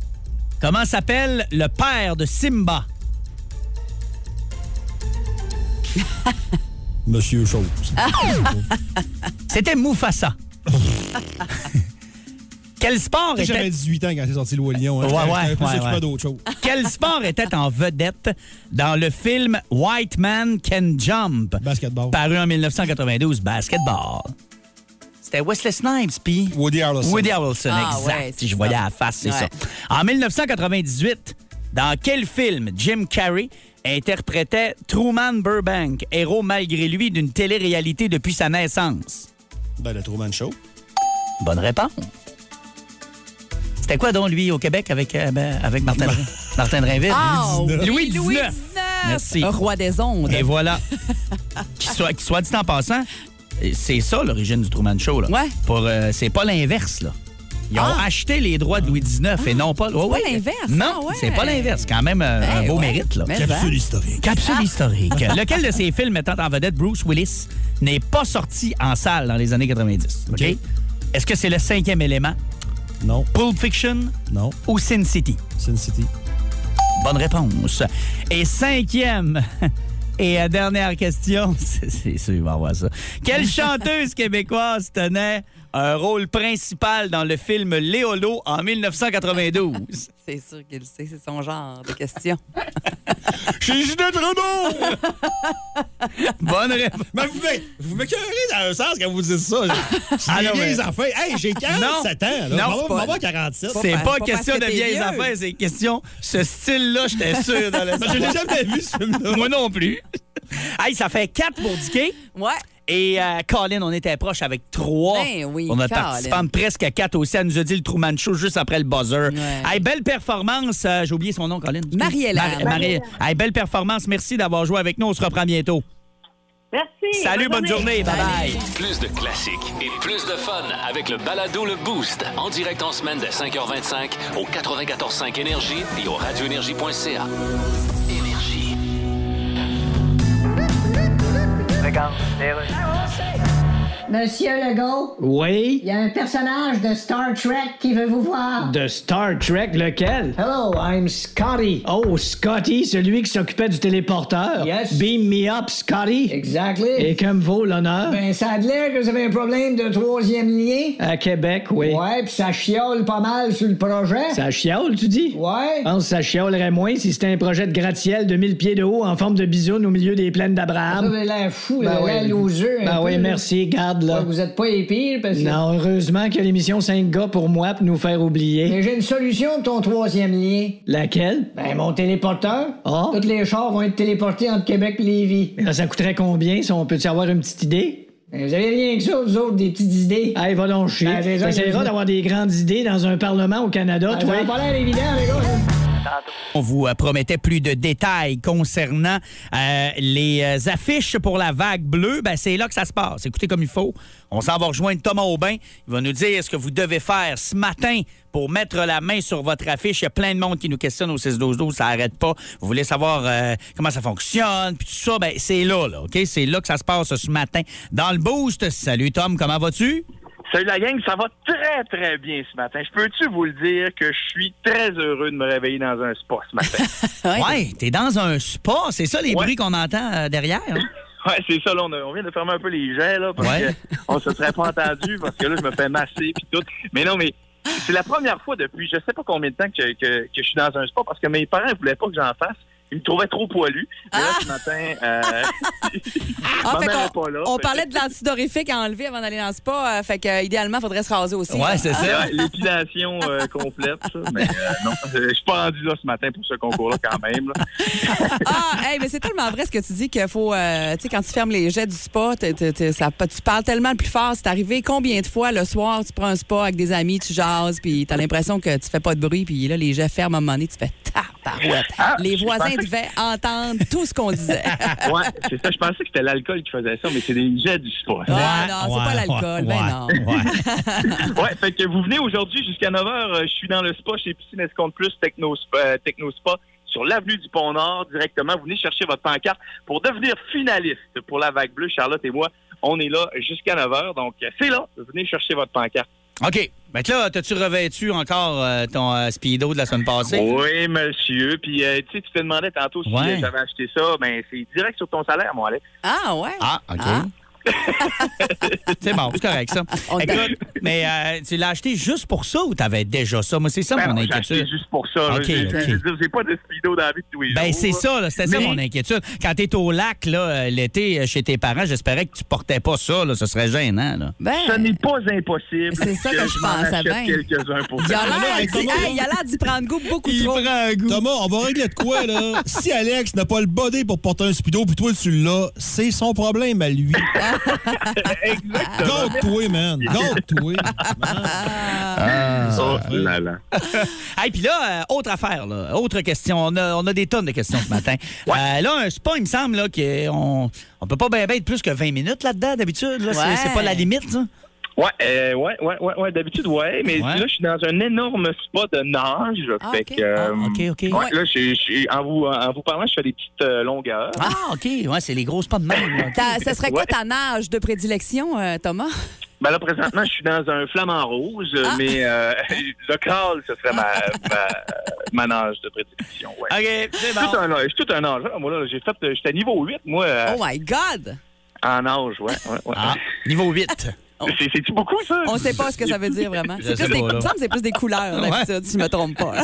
comment s'appelle le père de Simba? Monsieur Chose. C'était Mufasa. Quel sport J'avais était 18 ans quand c'est sorti le Roi Lion. Hein. Ouais, ouais, ouais, s'occuper ouais. d'autre chose. quel sport était en vedette dans le film White Man Can Jump? Basketball. paru en 1992 basketball. C'était Wesley Snipes puis Woody Harrelson. Woody Harrelson, Ah, exact. ouais, si je voyais à la face, c'est Ouais. ça. En 1998, dans quel film Jim Carrey interprétait Truman Burbank, héros malgré lui d'une télé-réalité depuis sa naissance? Ben, le Truman Show. Bonne réponse. C'était quoi donc, lui, au Québec, avec, euh, ben, avec Martin, Martin Drainville? Ah, Louis oui, XIX. Louis XIX. Merci. Roi des ondes. Et voilà. qui, soit, qui soit dit en passant, c'est ça l'origine du Truman Show. Là. Ouais. Pour, euh, c'est pas l'inverse. là. Ils ont Ah. acheté les droits de Louis XIX et non pas. Ouais, pas ouais. l'inverse, Non, ah ouais. c'est pas l'inverse. C'est quand même euh, un Ben beau ouais. mérite. Là. Capsule historique. Capsule historique. Lequel de ces films mettant en vedette Bruce Willis n'est pas sorti en salle dans les années 90? OK? Est-ce que c'est le cinquième élément, Non, Pulp Fiction? Non. ou Sin City? Sin City. Bonne réponse. Et cinquième et euh, dernière question, c'est c'est sûr, on va voir ça. Quelle chanteuse québécoise tenait un rôle principal dans le film Léolo en 1992? C'est sûr qu'il le sait, c'est son genre de question. Chez Ginette Renault! Bonne réponse. Mais vous me- vous m'écœurez dans un sens quand vous dites ça. Ah Ah non, non, mais- les enfants. Hey, j'ai 47 ans. Là. Non, Maman- c'est pas- maman a 47. C'est pas- pas pas question de vieilles vieux. affaires, c'est question. Ce style-là, j'étais sûr dans le Mais je l'ai jamais vu, ce film-là. Moi non plus. hey, ça fait 4 pour Dicky. Ouais. Et euh, Colin, on était proche avec 3. Ben oui, on a participante presque à 4 aussi. Elle nous a dit le Truman Show juste après le buzzer. Ouais. Hey, belle performance. Euh, J'ai oublié son nom, Colin. Marie-Hélène. Marie- Marie- Hey, belle performance. Merci d'avoir joué avec nous. On se reprend bientôt. Merci. Salut, bonne journée. Bye bye. Plus de classiques et plus de fun avec le balado Le Boost. En direct en semaine dès 5h25 au 94.5 Énergie et au radioénergie.ca. Énergie. Monsieur Legault, Oui? il y a un personnage de Star Trek qui veut vous voir. De Star Trek, lequel? Hello, I'm Scotty. Oh, Scotty, celui qui s'occupait du téléporteur. Yes. Beam me up, Scotty. Exactly. Et que me vaut l'honneur? Ben, ça a l'air que vous avez un problème de troisième lien. À Québec, oui. Ouais, puis ça chiole pas mal sur le projet. Ça chiole, tu dis? Ouais. Je pense que ça chialerait moins si c'était un projet de gratte-ciel de 1000 pieds de haut en forme de bisoune au milieu des plaines Ça d'Abraham. avait l'air fou, Ben là, oui. Ben oui, merci, garde là. Ouais, Vous êtes pas épire parce que. Non, heureusement qu'il y a l'émission 5 gars pour moi pour nous faire oublier. Mais j'ai une solution de ton troisième lien. Laquelle? Ben, mon téléporteur. Ah. Tous les chars vont être téléportés entre Québec et Lévis. Mais là, ça coûterait combien, si on peut-tu avoir une petite idée? Ben, vous avez rien que ça, vous autres, des petites idées. Hey, va donc chier. Ben, T'essaieras d'avoir des grandes idées dans un parlement au Canada, Ben, toi? ça a pas l'air évident, les gars. On vous euh, promettait plus de détails concernant euh, les euh, affiches pour la vague bleue. Ben, c'est là que ça se passe. Écoutez comme il faut. On s'en va rejoindre Thomas Aubin. Il va nous dire ce que vous devez faire ce matin pour mettre la main sur votre affiche. Il y a plein de monde qui nous questionne au 6-12-12. Ça n'arrête pas. Vous voulez savoir comment ça fonctionne, puis tout ça? Ben, c'est là, là, OK? C'est là que ça se passe ce matin dans le boost. Salut, Tom. Comment vas-tu? Salut la gang, ça va très très bien ce matin. Je peux-tu vous le dire que je suis très heureux de me réveiller dans un spa ce matin? Ouais, t'es dans un spa. C'est ça les Ouais. bruits qu'on entend euh, derrière? hein? ouais, c'est ça, là, on, a- on vient de fermer un peu les jets, là, parce Ouais. que on se serait pas entendu, parce que là, je me fais masser puis tout. Mais non, mais c'est la première fois depuis je sais pas combien de temps que, que, que je suis dans un spa, parce que mes parents voulaient pas que j'en fasse. Ils me trouvaient trop poilu. Mais là, ce matin, euh, Ah, fait est pas là. on Fait parlait de l'antidorifique à enlever avant d'aller dans le spa. euh, fait que, euh, idéalement, il faudrait se raser aussi. Ouais, c'est ça. L'épilation euh, complète, ça. Mais euh, non, je suis pas rendu là ce matin pour ce concours-là quand même. là. Ah, hey, mais c'est tellement vrai ce que tu dis qu'il faut, euh, tu sais, quand tu fermes les jets du spa, ça, tu parles tellement plus fort. C'est arrivé combien de fois le soir, tu prends un spa avec des amis, tu jases, puis t'as l'impression que tu fais pas de bruit, puis là, les jets ferment à un moment donné, tu fais tabarouette. Ah, les je voisins devaient entendre tout ce qu'on disait. Ouais, c'est ça. Je pensais que c'était l'alcool qui faisait ça, mais c'est des jets du spa. Ah, non, c'est pas l'alcool. Ben non. ouais. Ouais, fait que vous venez aujourd'hui jusqu'à 9h. je suis dans le spa chez Piscine Escompte Plus Techno, euh, Techno Spa sur l'avenue du Pont-Nord directement. Vous venez chercher votre pancarte pour devenir finaliste pour la vague bleue. Charlotte et moi, on est là jusqu'à 9h. Donc, c'est là. Venez chercher votre pancarte. OK. Ben que là, t'as-tu revêtu encore euh, ton euh, speedo de la semaine passée? Oui, monsieur. Puis, euh, tu sais, tu te demandais tantôt si Ouais. euh, j'avais acheté ça. Ben, c'est direct sur ton salaire, mon Alex. Ah, ouais. Ah, OK. Ah. c'est bon, c'est correct, ça. Écoute, mais euh, tu l'as acheté juste pour ça ou t'avais déjà ça? Moi, c'est ça Ben mon non, j'ai acheté inquiétude. juste pour ça. là. OK, J'ai- OK. je veux dire, J'ai pas de speedo dans la vie de tous les Ben, jours. c'est ça, là, c'était ça mon inquiétude. Quand t'es au lac, là, euh, l'été, euh, chez tes parents, j'espérais que tu portais pas ça, là. Ce serait gênant, là. Ben, Ce n'est pas impossible. C'est ça que je pensais achète bien. quelques-uns pour il a ça. l'air avec d'y- Thomas, hey, il a l'air d'y prendre goût beaucoup trop. un goût. Thomas, on va régler de quoi, là? si Alex n'a pas le body pour porter un speedo, puis toi, tu l'as, c'est son problème à lui. Exactement. Garde-toi, man. Garde-toi. Oh là là. Hey, puis là, euh, autre affaire, là, autre question. On a, on a des tonnes de questions ce matin. Euh, là, un spa, il me semble là, qu'on on peut pas bien être plus que 20 minutes là-dedans, d'habitude. Là, C'est- Ouais. C'est pas la limite, ça? Ouais, euh, ouais, ouais, ouais, ouais, d'habitude, ouais, mais Ouais. là, je suis dans un énorme spa de nage. Ah, fait que, euh, Ah, OK, OK. Ouais, là, je, je- en, vous, en vous parlant, je fais des petites euh, longueurs. Ah, OK. Ouais, c'est les grosses pas de même. ça serait quoi Ouais. ta nage de prédilection, euh, Thomas? Ben là, présentement, je suis dans un flamant rose, Ah. mais euh, le crawl, ce serait ma, ma, ma nage de prédilection, ouais. OK, c'est bon. tout un, je suis tout un nageur. Moi, là, j'ai fait, j'étais niveau 8, moi, Oh my God! en nage, ouais. ouais, ouais. Ah, niveau 8. C'est- C'est-tu beaucoup, ça? On sait pas ce que ça veut dire vraiment. C'est plus des, pas, là. il me semble que c'est plus des couleurs, Ouais. d'habitude, si je me trompe pas.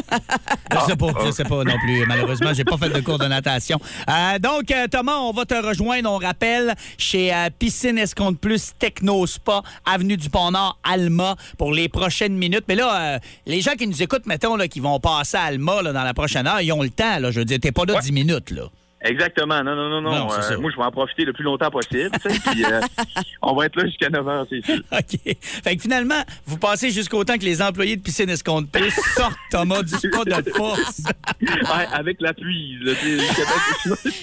Je sais pas, je sais pas non plus. Malheureusement, j'ai pas fait de cours de natation. Euh, donc, euh, Thomas, on va te rejoindre, on rappelle, chez euh, Piscine Escompte Plus Techno Spa, Avenue du Pont-Nord, Alma, pour les prochaines minutes. Mais là, euh, les gens qui nous écoutent, mettons, là, qui vont passer à Alma là, dans la prochaine heure, ils ont le temps. Là, je veux dire, t'es pas là Ouais. 10 minutes. là. Exactement. Non, non, non, non. Euh, moi, je vais en profiter le plus longtemps possible. puis, euh, on va être là jusqu'à 9 h, c'est sûr. OK. Fait que finalement, vous passez jusqu'au temps que les employés de Piscine Escompte Plus sortent Thomas du spa de force. Ouais, avec la là,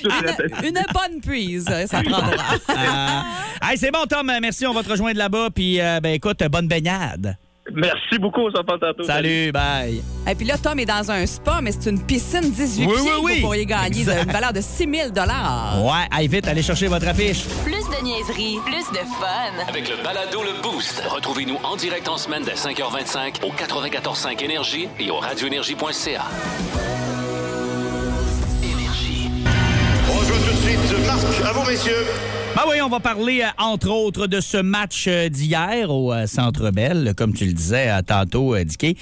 rattaché. Une bonne prise, ça prendra. Euh, hey, c'est bon, Tom. Merci. On va te rejoindre là-bas. Puis, euh, ben, écoute, bonne baignade. Merci beaucoup, on s'en parle tantôt. Salut, bye. Et puis là, Tom est dans un spa, mais c'est une piscine 18 Oui, pieds oui, oui. vous pourriez gagner de- une valeur de 6 000 Ouais, allez vite, allez chercher votre affiche. Plus de niaiserie, plus de fun. Avec le balado Le Boost, retrouvez-nous en direct en semaine dès 5h25 au 94.5 Énergie et au radioénergie.ca. suite. Marc, à vous, messieurs. Ben oui, on va parler, euh, entre autres, de ce match euh, d'hier au euh, Centre Bell, comme tu le disais tantôt, Dicky.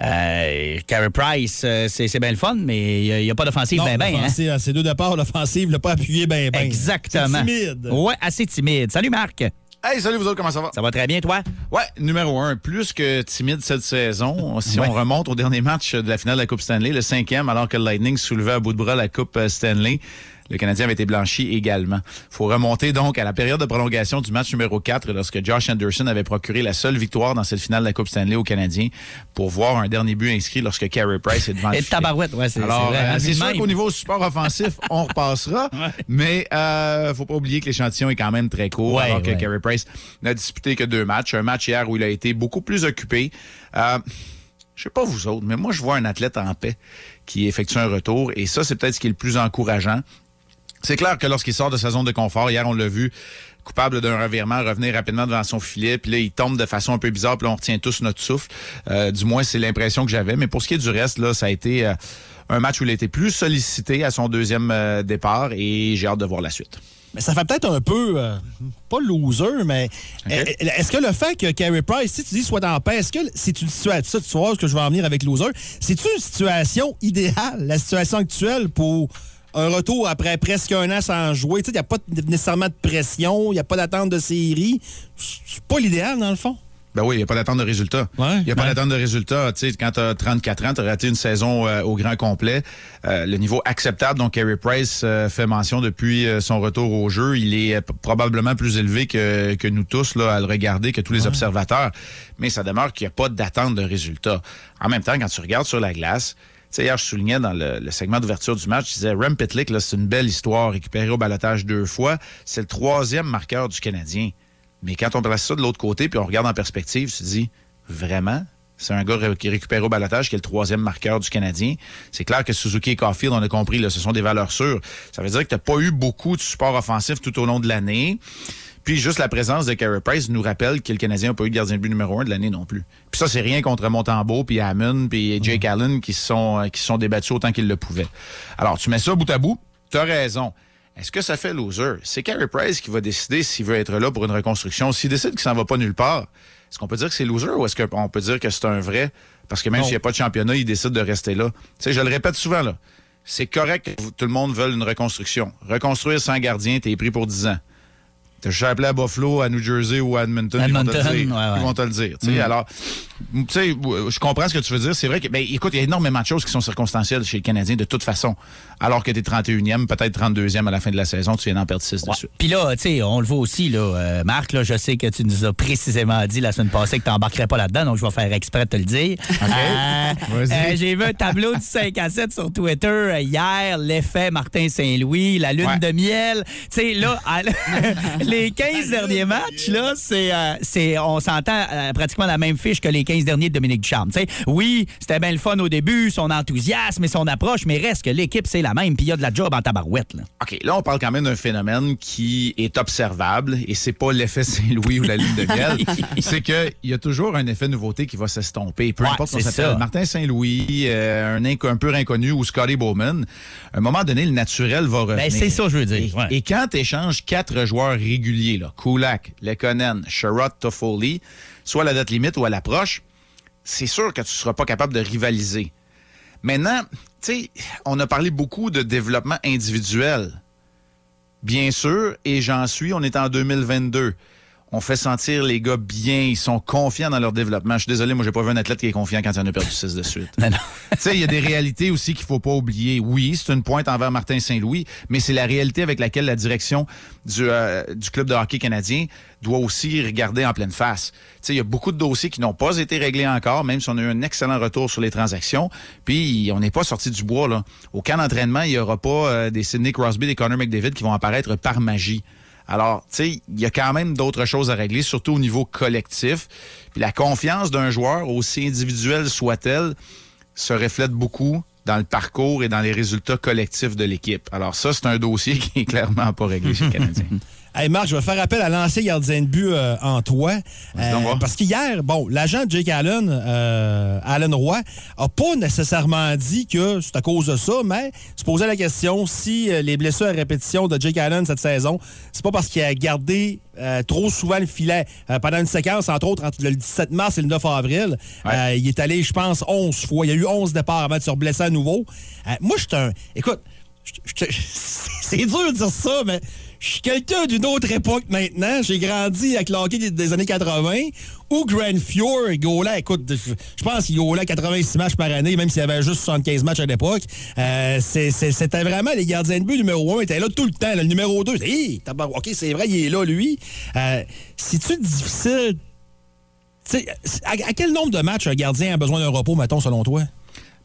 Euh, Carey Price, c'est c'est bien le fun, mais il n'y a, pas d'offensive bien, bien. hein? l'offensive, Ces deux départs, l'offensive l'a pas appuyé bien, bien. Exactement. C'est timide. Ouais, assez timide. Salut, Marc. Hey, salut vous autres, comment ça va? Ça va très bien, toi? Ouais, numéro un, plus que timide cette saison. Si Ouais. on remonte au dernier match de la finale de la Coupe Stanley, le cinquième, alors que le Lightning soulevait à bout de bras la Coupe Stanley, le Canadien avait été blanchi également. faut remonter donc à la période de prolongation du match numéro 4, lorsque Josh Anderson avait procuré la seule victoire dans cette finale de la Coupe Stanley aux Canadiens, pour voir un dernier but inscrit lorsque Carey Price est devant le Et filet. tabarouette, ouais, c'est Alors, c'est euh, hein, sûr qu'au niveau support offensif, on repassera, mais euh, faut pas oublier que l'échantillon est quand même très court, Ouais, alors que ouais. Carey Price n'a disputé que deux matchs. Un match hier où il a été beaucoup plus occupé. Euh, je sais pas vous autres, mais moi, je vois un athlète en paix qui effectue un retour, et ça, c'est peut-être ce qui est le plus encourageant. C'est clair que lorsqu'il sort de sa zone de confort, hier on l'a vu, coupable d'un revirement, revenir rapidement devant son filet, puis là il tombe de façon un peu bizarre, puis là on retient tous notre souffle. Euh, du moins c'est l'impression que j'avais. Mais pour ce qui est du reste, là, ça a été euh, un match où il a été plus sollicité à son deuxième euh, départ, et j'ai hâte de voir la suite. Mais ça fait peut-être un peu, euh, pas loser, mais euh, est-ce que le fait que Carey Price, si tu dis soit en paix, est-ce que c'est une situation, tu vois ce que je vais en venir avec loser, c'est une situation idéale, la situation actuelle pour un retour après presque un an sans jouer? Tu sais, il n'y a pas nécessairement de pression, il n'y a pas d'attente de série. C'est pas l'idéal, dans le fond. Ben oui, il n'y a pas d'attente de résultat. Il n'y a pas d'attente de résultat. Tu sais, quand tu as 34 ans, tu as raté une saison euh, au grand complet. Euh, le niveau acceptable dont Carey Price euh, fait mention depuis son retour au jeu, il est probablement plus élevé que, que nous tous là, à le regarder, que tous les observateurs. Mais ça demeure qu'il n'y a pas d'attente de résultat. En même temps, quand tu regardes sur la glace, sais, hier, je soulignais dans le, segment d'ouverture du match, je disais, Rem Pitlick, c'est une belle histoire, récupéré au balotage deux fois. C'est le troisième marqueur du Canadien. Mais quand on place ça de l'autre côté, puis on regarde en perspective, tu te dis, vraiment? C'est un gars qui récupère au balotage, qui est le troisième marqueur du Canadien. C'est clair que Suzuki et Caulfield, on a compris, là, ce sont des valeurs sûres. Ça veut dire que tu n'as pas eu beaucoup de support offensif tout au long de l'année. Puis juste la présence de Carey Price nous rappelle que le Canadien n'a pas eu de gardien de but numéro un de l'année non plus. Puis ça, c'est rien contre Montembeau, puis Hammond, puis Jake Allen qui se sont, euh, qui sont débattus autant qu'ils le pouvaient. Alors, tu mets ça bout à bout, tu as raison. Est-ce que ça fait loser? C'est Carey Price qui va décider s'il veut être là pour une reconstruction. S'il décide qu'il s'en va pas nulle part, est-ce qu'on peut dire que c'est loser ou est-ce qu'on peut dire que c'est un vrai? Parce que même s'il n'y a pas de championnat, il décide de rester là. Tu sais, je le répète souvent, là. C'est correct que tout le monde veuille une reconstruction. Reconstruire sans gardien, t'es pris pour 10 ans. T'as appelé à Buffalo, à New Jersey ou à Edmonton, ils vont te le Edmonton, dire. ouais, ouais. Ils vont te le dire. tu. Mm. Alors, tu sais, je comprends ce que tu veux dire. C'est vrai que, ben, écoute, il y a énormément de choses qui sont circonstancielles chez le Canadien de toute façon. Alors que t'es 31e, peut-être 32e à la fin de la saison, tu viens d'en perdre 6 de suite. Puis là, tu sais, on le voit aussi, là, euh, Marc, là, je sais que tu nous as précisément dit la semaine passée que tu n'embarquerais pas là-dedans, donc je vais faire exprès de te le dire. Euh, euh, J'ai vu un tableau du 5 à 7 sur Twitter euh, hier, l'effet Martin Saint-Louis, la lune de miel. Tu sais, là, à- les 15 derniers matchs, là, c'est, euh, c'est, on s'entend euh, pratiquement la même fiche que les 15 derniers de Dominique Ducharme. Tu sais, oui, c'était bien le fun au début, son enthousiasme et son approche, mais reste que l'équipe, c'est la même, puis il y a de la job en tabarouette. Là. OK, là, on parle quand même d'un phénomène qui est observable et c'est pas l'effet Saint-Louis ou la lune de miel. c'est qu'il y a toujours un effet nouveauté qui va s'estomper. Peu Ouais, importe qu'on s'appelle. Martin Saint-Louis, euh, un, un peu inconnu ou Scotty Bowman. À un moment donné, le naturel va revenir. Ben, c'est ça, je veux dire. Et quand tu échanges quatre joueurs réguliers, là, Kulak, Lekonen, Sherrod, Toffoli, soit à la date limite ou à l'approche, c'est sûr que tu seras pas capable de rivaliser. Maintenant, tu sais, on a parlé beaucoup de développement individuel. Bien sûr, et j'en suis, on est en 2022. On fait sentir les gars bien, ils sont confiants dans leur développement. Je suis désolé, moi j'ai pas vu un athlète qui est confiant quand il en a perdu 6 de suite. Non, non. Tu sais, il y a des réalités aussi qu'il faut pas oublier. Oui, c'est une pointe envers Martin Saint-Louis, mais c'est la réalité avec laquelle la direction du, euh, du club de hockey canadien doit aussi regarder en pleine face. Tu sais, il y a beaucoup de dossiers qui n'ont pas été réglés encore, même si on a eu un excellent retour sur les transactions. Puis on n'est pas sorti du bois là. Au camp d'entraînement, il y aura pas euh, des Sidney Crosby, des Connor McDavid qui vont apparaître par magie. Alors, tu sais, il y a quand même d'autres choses à régler, surtout au niveau collectif. Puis la confiance d'un joueur, aussi individuelle soit-elle, se reflète beaucoup dans le parcours et dans les résultats collectifs de l'équipe. Alors ça, c'est un dossier qui est clairement pas réglé chez le Canadien. Hey Marc, je vais faire appel à l'ancien gardien de but euh, en toi. Voir. parce qu'hier, bon, l'agent de Jake Allen, euh, Allen Roy, a pas nécessairement dit que c'est à cause de ça, mais se posait la question si euh, les blessures à répétition de Jake Allen cette saison, c'est pas parce qu'il a gardé euh, trop souvent le filet. Euh, pendant une séquence, entre autres, entre le 17 mars et le 9 avril, euh, il est allé, je pense, 11 fois. Il y a eu 11 départs avant de se blesser à nouveau. Euh, moi, je suis un... Écoute, c'est dur de dire ça, mais je suis quelqu'un d'une autre époque maintenant. J'ai grandi avec le hockey des, années 80 où Grand Fjord gaulait, écoute, je pense qu'il gaulait 86 matchs par année, même s'il avait juste 75 matchs à l'époque. Euh, C'était vraiment les gardiens de but numéro 1 étaient là tout le temps. Le numéro 2, hey, tabar- OK, c'est vrai, il est là, lui. Euh, C'est-tu difficile? À, à quel nombre de matchs un gardien a besoin d'un repos, mettons, selon toi?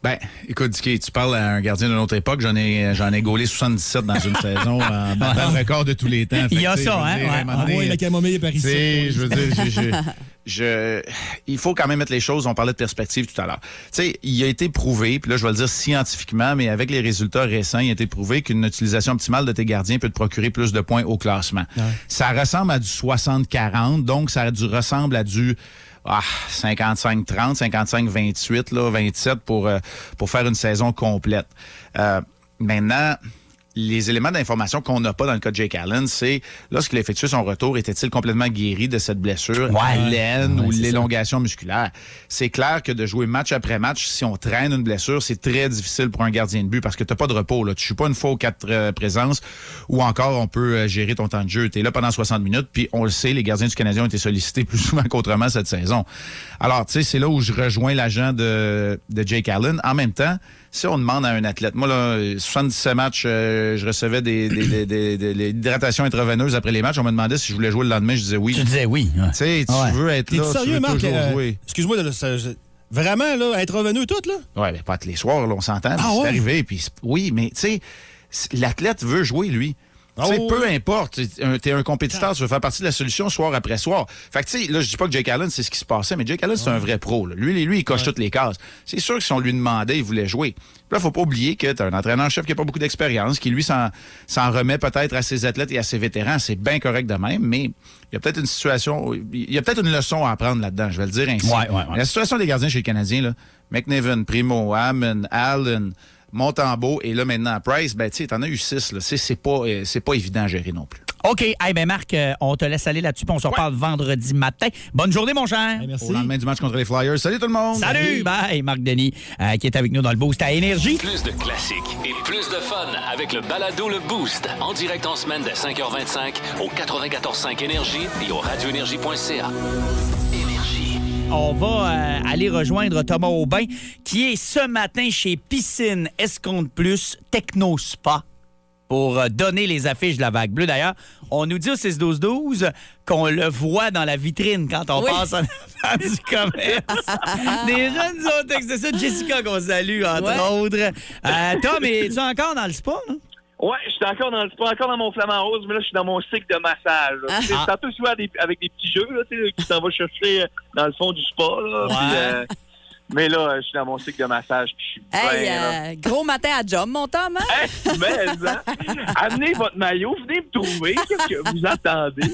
Ben, écoute, Dicky, tu parles à un gardien d'une autre époque. J'en ai, j'en ai gaulé 77 dans une saison en battant le record de tous les temps. Il y a ça, hein, dire, ouais. moment Ah donné, la camomille est par ici. je veux dire, je, je- je- il faut quand même mettre les choses. On parlait de perspective tout à l'heure. Tu sais, il a été prouvé, puis là, je vais le dire scientifiquement, mais avec les résultats récents, il a été prouvé qu'une utilisation optimale de tes gardiens peut te procurer plus de points au classement. Ça ressemble à du 60-40, donc ça ressemble à du ah, 55-30, 55-28, là, 27 pour, euh, pour faire une saison complète. Euh, maintenant, les éléments d'information qu'on n'a pas dans le cas de Jake Allen, c'est lorsqu'il a effectué son retour, était-il complètement guéri de cette blessure à l'aine ou l'élongation musculaire? C'est clair que de jouer match après match, si on traîne une blessure, c'est très difficile pour un gardien de but parce que tu n'as pas de repos. Là. Tu joues pas une fois aux quatre euh, présences ou encore on peut euh, gérer ton temps de jeu. Tu es là pendant 60 minutes, puis on le sait, les gardiens du Canadien ont été sollicités plus souvent qu'autrement cette saison. Alors, tu sais, c'est là où je rejoins l'agent de, de Jake Allen. En même temps, si on demande à un athlète, moi, là, 77 matchs, euh, je recevais des, des, des, des- des- des hydratations intraveineuses après les matchs. On me demandait si je voulais jouer le lendemain. Je disais oui. Tu disais oui. ouais. Tu sais, tu Ouais. veux être T'es là, tu sérieux, veux Marc? toujours Euh, jouer. Excuse-moi, ça- je- vraiment, là, être revenu tout, là? Ouais, mais pas tous les soirs, là, on s'entend. Ah c'est ouais? arrivé. Puis c'est- oui, mais tu sais, l'athlète veut jouer, lui. Tu sais, Oh, peu importe, t'es un- un compétiteur, tu veux faire partie de la solution soir après soir. Fait que, tu sais, là, je dis pas que Jake Allen, c'est ce qui se passait, mais Jake Allen, c'est un vrai pro. là. Lui, lui, il coche toutes les cases. C'est sûr que si on lui demandait, il voulait jouer. Puis là, faut pas oublier que t'as un entraîneur-chef qui a pas beaucoup d'expérience, qui, lui, s'en remet peut-être à ses athlètes et à ses vétérans. C'est bien correct de même, mais il y a peut-être une situation, il y a peut-être une leçon à apprendre là-dedans, je vais le dire ainsi. Ouais, ouais, ouais. Mais La situation des gardiens chez les Canadiens, là, McNiven, Primo, Hammond, Allen, Montembeau et là maintenant Price, ben tu sais, t'en as eu six. Là. C'est, c'est pas, euh, c'est pas évident à gérer non plus. OK. Hey, ben Marc, euh, on te laisse aller là-dessus, puis on se reparle vendredi matin. Bonne journée, mon cher. merci. Au lendemain du match contre les Flyers. Salut tout le monde! Salut! Bye, Marc Denis, euh, qui est avec nous dans le boost à Énergie. Plus de classiques et plus de fun avec le balado Le Boost. En direct en semaine dès 5h25 au 94.5 Énergie et au radioénergie.ca. On va euh, aller rejoindre Thomas Aubin, qui est ce matin chez Piscine Escompte Plus Techno Spa pour euh, donner les affiches de la vague bleue. D'ailleurs, on nous dit au 6-12-12 qu'on le voit dans la vitrine quand on Oui. passe en avant du commerce. Des jeunes ont texté ça. Jessica qu'on salue, entre Ouais. autres. Euh, Tom, es-tu encore dans le spa? là? Ouais, je suis encore dans le pas encore dans mon flamant rose, mais là, je suis dans mon cycle de massage. Ah. Tu un peu souvent des- avec des petits jeux, là, tu sais, qui s'en va chercher dans le fond du spa. Là, puis, euh, mais là, je suis dans mon cycle de massage, puis je suis Hey, bien, euh, gros matin à job, mon Tom, hein? Hey, mais, hein, amenez votre maillot, venez me trouver. Qu'est-ce que vous attendez?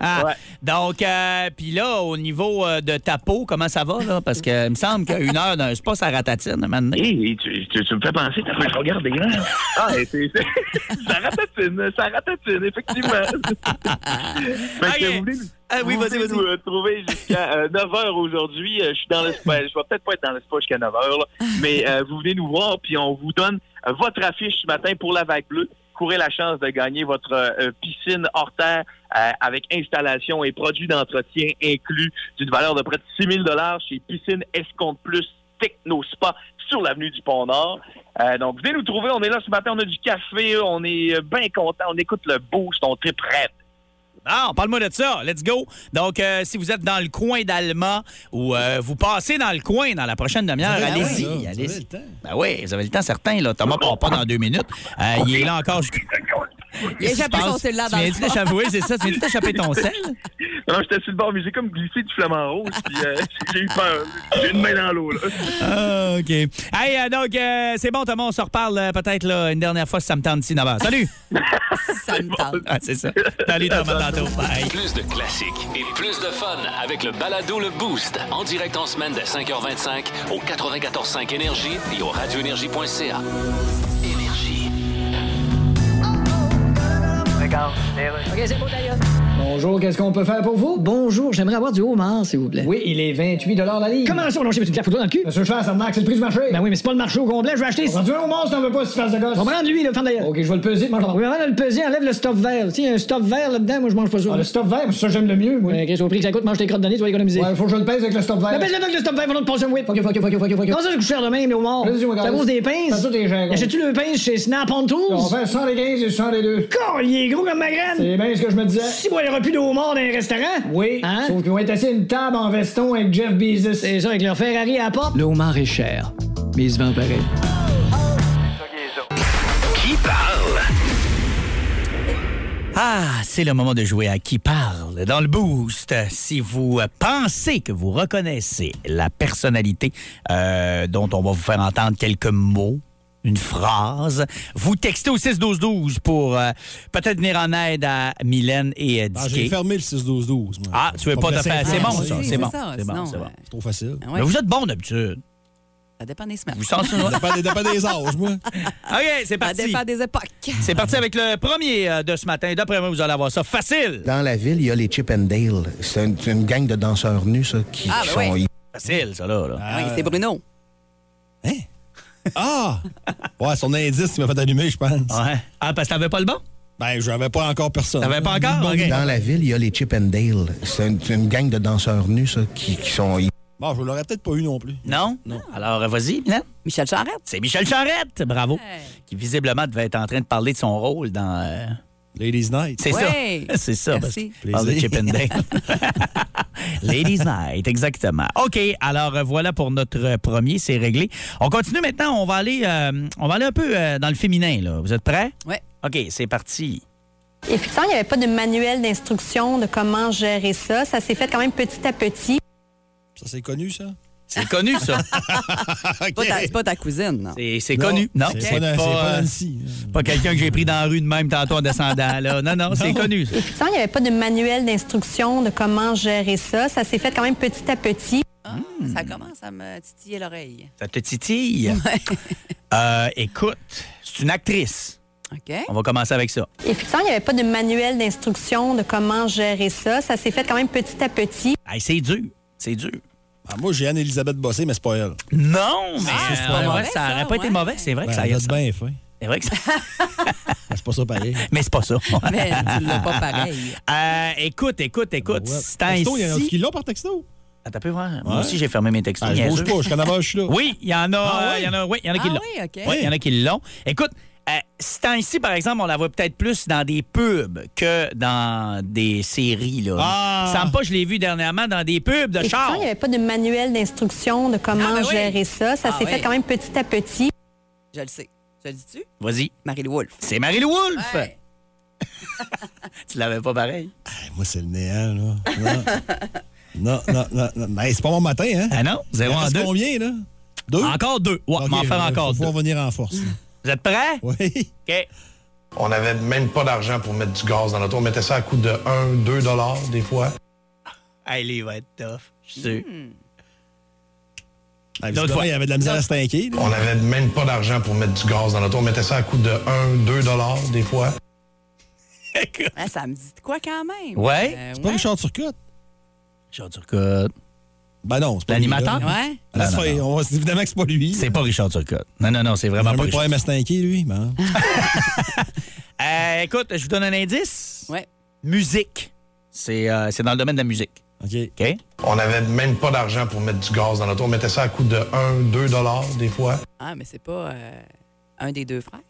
Ah, Ouais. Donc, euh, puis là, au niveau euh, de ta peau, comment ça va? Là? Parce que il me semble qu'une heure d'un spa, ça ratatine. à un. Hey, tu, tu- tu me fais penser, t'as fait regarder là. Ah, et c'est, c'est- ça ratatine, ça ratatine, effectivement. fait que Ok. vous voulez, Ah oui, vous vas-y, vas-y. nous euh, trouver jusqu'à 9h aujourd'hui. Euh, je suis dans le spa. Je vais peut-être pas être dans le spa jusqu'à 9h, mais euh, vous venez nous voir, puis on vous donne euh, votre affiche ce matin pour la vague bleue. Courez la chance de gagner votre euh, piscine hors terre euh, avec installation et produits d'entretien inclus d'une valeur de près de 6 000 chez Piscine Escompte Plus Techno Spa sur l'avenue du Pont-Nord. Euh, donc, venez nous trouver. On est là ce matin. On a du café. On est euh, bien content. On écoute le boost. On trip raide. Ah, parle-moi de ça. Let's go. Donc, euh, si vous êtes dans le coin d'Alma ou euh, vous passez dans le coin dans la prochaine demi-heure, allez-y. allez-y. le temps. Ben oui, vous avez le temps certain. Là. Thomas part pas dans deux minutes. Euh, il est là encore. jusqu'à- Il a échappé son cellulaire dans tu le d'échapper- Oui, c'est ça. Tu viens d'échapper ton sel? Non, j'étais sur le bord, mais j'ai comme glissé du flamant rose, puis euh, j'ai eu peur. J'ai une main dans l'eau, là. Ah, OK. Hey, euh, donc, euh, c'est bon, Thomas, on se reparle euh, peut-être là, une dernière fois si ça me tente ici d'abord. Salut! Ça me tente. Ah, c'est ça. Salut, Thomas, tantôt. Bye. Plus de classiques et plus de fun avec le balado Le Boost. En direct en semaine dès 5h25 au 94.5 Énergie et au radioénergie.ca. OK, c'est beau d'ailleurs. Bonjour, qu'est-ce qu'on peut faire pour vous? Bonjour, j'aimerais avoir du homard, s'il vous plaît. Oui, il est 28 la livre. Comment ça, on a une claque photo dans le cul? Qu'est-ce ça me marque, c'est le prix du marché. Ben oui, mais c'est pas le marché au complet, je vais acheter. On au monde si t'en veux pas, si tu fasses de gosse. On va prendre lui, le fan d'ailleurs. OK, je vais le peser, mange Oui, avant de le peser, enlève le stuff vert. Sais, un stuff vert là-dedans, moi je mange pas ça. Ah, le stop vert, ça j'aime le mieux, moi. Ouais, Chris, au prix que ça coûte, mange tes crottes de nez, tu vas économiser. Ouais, faut que je le pèse avec le stop vert. Mais pèse-le avec le stuff vert, va donc te passer un whip. OK, OK, OK, OK, OK. Comment ça, je coûte cher de même, le homard? C'est à gars. cause des pinces? ça. Achètes-tu le pince chez Snap on On Tools? fait 115 et 102. Con, il est gros comme ma graine. C'est bien ce que je me disais. Si, moi, aura plus de homard dans les restaurants. Oui, Hein? sauf qu'ils vont être assis à une table en veston avec Jeff Bezos. C'est ça, avec leur Ferrari à la porte. Le homard est cher, mais il se vend pareil. Qui parle? Ah, c'est le moment de jouer à qui parle dans le boost. Si vous pensez que vous reconnaissez la personnalité euh, dont on va vous faire entendre quelques mots, une phrase, vous textez au 6-12-12 pour euh, peut-être venir en aide à Mylène et euh, Ah, J'ai Dicky. fermé le 6-12-12. moi. Ah, tu veux pas te faire... C'est bon, ça. C'est bon. ça, C'est bon, sinon, c'est bon. euh, C'est trop facile. Ah ouais. Mais vous êtes bon d'habitude. Ça dépend des semaines. Vous sentez... Ça dépend, ça dépend des âges, moi. OK, c'est Ça parti. dépend des époques. C'est parti avec le premier euh, de ce matin. D'après moi, vous allez avoir ça facile. Dans la ville, il y a les Chip and Dale. C'est une, gang de danseurs nus, ça, qui, Ah, ben sont... oui. Facile, ça, là. là. Oui, c'est Bruno. Ah! Ouais, son indice, il m'a fait allumer, je pense. Ouais. Ah, parce que t'avais pas le bon? Ben, je n'avais pas encore personne. T'avais pas encore? OK. Dans la ville, il y a les Chip and Dale. C'est une, gang de danseurs nus, ça, qui, qui sont... Bon, je l'aurais peut-être pas eu non plus. Non? Non. Alors, vas-y, Mylène. Michel Charette. C'est Michel Charette, bravo, qui visiblement devait être en train de parler de son rôle dans... euh, Ladies Night. C'est Ouais. ça. C'est ça. parce Merci. parle de. Chip and Dale. Ladies Night, exactement. OK, alors euh, voilà pour notre euh, premier, c'est réglé. On continue maintenant, on va aller, euh, on va aller un peu euh, dans le féminin. Là. Vous êtes prêts? Oui. OK, c'est parti. Effectivement, il n'y avait pas de manuel d'instruction de comment gérer ça. Ça s'est fait quand même petit à petit. Ça, c'est connu, ça? C'est connu, ça. C'est pas ta- C'est pas ta cousine, non? C'est c'est Non, connu. Non, c'est pas c'est pas Nancy. pas quelqu'un que j'ai pris dans la rue de même tantôt en descendant. Là. Non, non, c'est connu. ça. Effectivement, il n'y avait pas de manuel d'instruction de comment gérer ça. Ça s'est fait quand même petit à petit. Ah, Ça commence à me titiller l'oreille. Ça te titille? Euh, écoute, c'est une actrice. OK. On va commencer avec ça. Effectivement, il n'y avait pas de manuel d'instruction de comment gérer ça. Ça s'est fait quand même petit à petit. Hey, c'est dur. C'est dur. Ah, moi, j'ai Anne-Elisabeth Bossé, mais c'est pas elle. Non, mais Ah, c'est pas ouais, mauvais, ça ça, aurait pas été ouais. mauvais. C'est vrai que Ben, ça y a ressemble. bien fait. C'est vrai que ça... Mais c'est pas ça pareil. Mais c'est pas ça. Mais tu l'as pas pareil. Euh, écoute, écoute, écoute. Ouais. C'est un Texto, il y en a qui l'ont par texto? Attends, peux voir. Moi Ouais. aussi, j'ai fermé mes textos. Ah, je bouge pas, je suis là. Oui, il y en a, Ah ouais? il y en a, oui, il y en a qui Ah l'ont. oui, OK. Oui, il y en a qui l'ont. Écoute, euh, ce temps-ci, par exemple, on la voit peut-être plus dans des pubs que dans des séries. Là. Ah! Semble pas, je l'ai vu dernièrement dans des pubs de char. il n'y avait pas de manuel d'instruction de comment Ah, ben oui. gérer ça. Ça Ah s'est oui. fait quand même petit à petit. Je le sais. Je le dis-tu? Vas-y. Marie-Lou Wolfe. C'est Marie-Lou Wolfe. Ouais. Tu l'avais pas pareil? Hey, moi, c'est le néant, là. Non, non, non. non, non. Ben, c'est pas mon matin, hein? Ah non? Il Zéro en en reste deux. combien, là? Deux? Encore deux. Ouais, Ok, m'en faire faut- encore faut deux. revenir en force. Vous êtes prêts? Oui. OK. On n'avait même pas d'argent pour mettre du gaz dans l'auto. On mettait ça à coût de 1, 2 dollars des fois. Hey, lui, il va être tough. Je suis sûr. Ah, L'autre fois. il y avait de la misère à là. On n'avait même pas d'argent pour mettre du gaz dans l'auto. On mettait ça à coût de 1, 2 dollars des fois. Ah, ça me dit de quoi quand même? Ouais. Euh, C'est pas Richard Turcotte? Richard Turcotte. Ben non, c'est pas L'animateur? Ouais. Là, Non, c'est non, pas- non. on va- c'est évidemment que c'est pas lui. C'est pas Richard Turcotte. Non, non, non, c'est Il vraiment a pas un Richard problème à se tanker, lui. Ben. Euh, écoute, je vous donne un indice. Ouais. Musique. C'est euh, c'est dans le domaine de la musique. OK. OK? On n'avait même pas d'argent pour mettre du gaz dans l'auto. On mettait ça à coût de 1, 2 dollars des fois. Ah, mais c'est pas euh, un des deux frères.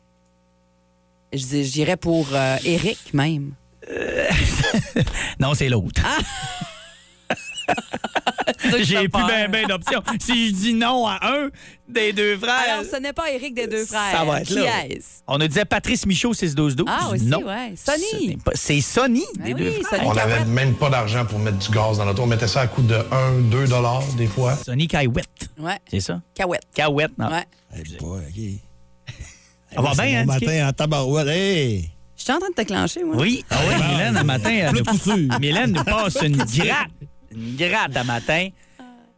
Je dirais pour euh, Eric même. Non, c'est l'autre. que J'ai plus peur. ben ben d'options. Si je dis non à un des deux frères, Alors, ce n'est pas Éric des deux frères. ça va être Qui là. est-ce? On nous disait Patrice Michaud, 6-12-12. Ah, aussi, non. ouais. Ce Sonny. pas- C'est Sonny, des Ben deux oui, frères. Sonny On n'avait même pas d'argent pour mettre du gaz dans l'auto. On mettait ça à coût de 1, 2 dollars des fois. Sonny Cahouette. Ouais. C'est ça? Cahouette. Cahouette, non. Ouais. Eh boy, OK. Ça va bien, hein, matin en tabarouette. Hey! Je suis en train de te clencher, moi. Oui. Ah oui, Mylène, un matin, elle nous-. Mylène nous passe une gratte. Une gratte à matin.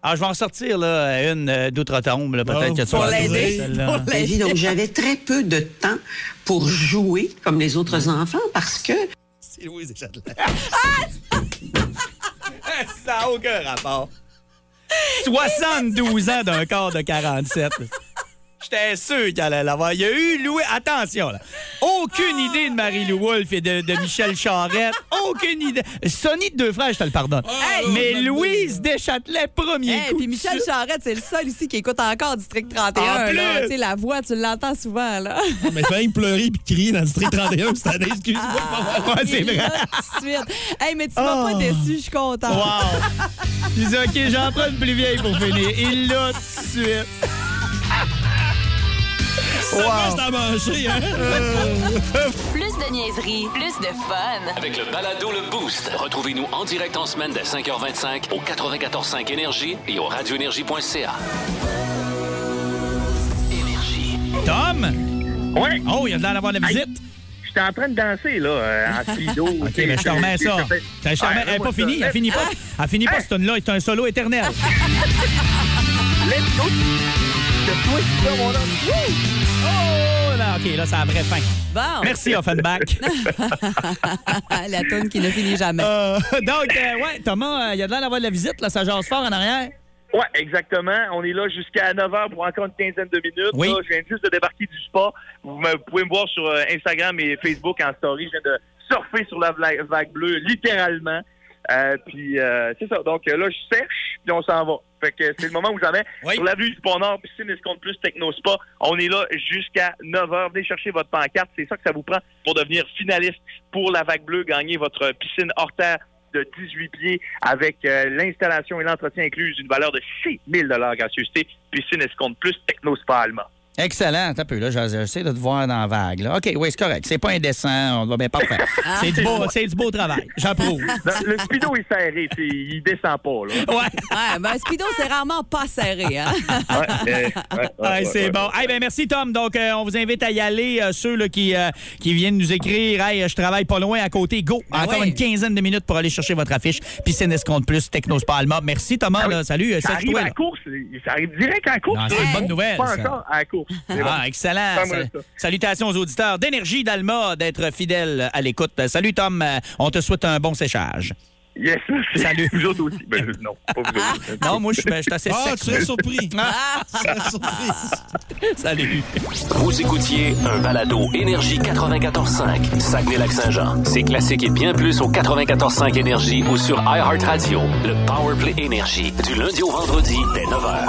Ah, je vais en sortir là, une euh, d'outre-tombe. là, Peut-être Oh, que tu Pour l'aider. Pour Ben, l'aider. donc j'avais très peu de temps pour jouer comme les autres enfants parce que C'est Louise Deschâtelet. Ça n'a aucun rapport. 72 ans d'un corps de 47. J'étais sûr qu'elle allait l'avoir. Il y a eu Louis. Attention, là. Aucune idée de Marie-Lou Wolfe et de, de Michel Charette. Aucune idée. Sonny de deux frères, je te le pardonne. Mais Louise Deschâtelet, premier Hey, coup. puis Michel Charette, c'est le seul ici qui écoute encore District 31. En plus! Tu sais, la voix, tu l'entends souvent. là. Mais tu vas pleurer et crier dans le district 31 cette année. Excuse-moi. Ouais, Ah, c'est vrai. là tout de suite. Hey, mais tu m'as Oh. pas déçu, je suis contente. Wow! Je dis, OK, j'en prends une plus vieille pour finir. Il l'a tout de suite. Ça reste à manger, hein? Plus de niaiserie, plus de fun. Avec le balado Le Boost. Retrouvez-nous en direct en semaine dès 5h25 au 94.5 Énergie et au radioénergie.ca. Énergie. Tom? Ouais. Oh, il y a de l'air d'avoir la visite. J'étais en train de danser, là, euh, en speedo. OK, ben, je te remets ça. Je te remets- Elle n'est pas finie. Elle finit pas. Elle finit pas, cette là C'est un solo éternel. Let's go! C'est toi, ça, mon homme. Oh, là, OK, là, c'est la vraie fin. Bon. Merci, Offenbach. la toune qui ne finit jamais. Euh, donc, euh, ouais, Thomas, euh, il y a de l'air d'avoir de la visite. Là, ça jase fort en arrière. Ouais, exactement. On est là jusqu'à 9h pour encore une quinzaine de minutes. Oui. Là, je viens juste de débarquer du spa. Vous, me- vous pouvez me voir sur euh, Instagram et Facebook en story. Je viens de surfer sur la vague bleue, littéralement. Euh, puis euh, c'est ça. Donc euh, là, je sèche, puis on s'en va. Fait que c'est le moment où jamais. Oui. Sur l'avenue du Pont-Nord, piscine Escompte Plus, Techno Spa, on est là jusqu'à 9h. Venez chercher votre pancarte. C'est ça que ça vous prend pour devenir finaliste pour la vague bleue, gagner votre piscine hors terre de 18 pieds avec euh, l'installation et l'entretien inclus d'une valeur de 6 000 gracieuseté. Piscine Escompte Plus, Techno Spa Alma. Excellent. T'as peu, là. J'essaie de te voir dans la vague. Là. OK, oui, c'est correct. C'est pas indécent. On va bien parfait. C'est du beau, c'est du beau travail. J'approuve. Non, Le speedo est serré, il descend pas. Là. Ouais. Ouais, ben, Speedo, c'est rarement pas serré. Hein? Ouais, ouais, ouais, Ouais, ouais, c'est ouais. bon. Hey, ben merci Tom. Donc euh, on vous invite à y aller. Euh, ceux là, qui, euh, qui viennent nous écrire, hey, je travaille pas loin à côté. Go. Ben Encore ouais. une quinzaine de minutes pour aller chercher votre affiche. Piscine Escompte Plus, Technospa Alma. Merci Thomas. Ah oui. là. Salut. Ça arrive Sache-toi, à là. la course. Ça arrive direct à la course. C'est une bonne nouvelle, Pas ça. encore à la course. Ah, excellent. Salutations aux auditeurs d'énergie d'Alma d'être fidèles à l'écoute. Salut Tom. Euh, On te souhaite un bon séchage. Yes. Salut. Vous autres aussi. Ben, non, pas vous autres. Non, moi je suis ben, assez Ah, sec. tu serais surpris. Ah, Tu serais surpris. Salut. Vous écoutiez un balado Énergie 94.5, Saguenay-Lac-Saint-Jean. C'est classique et bien plus au 94.5 Énergie ou sur iHeartRadio. Le Powerplay Énergie, du lundi au vendredi dès 9h.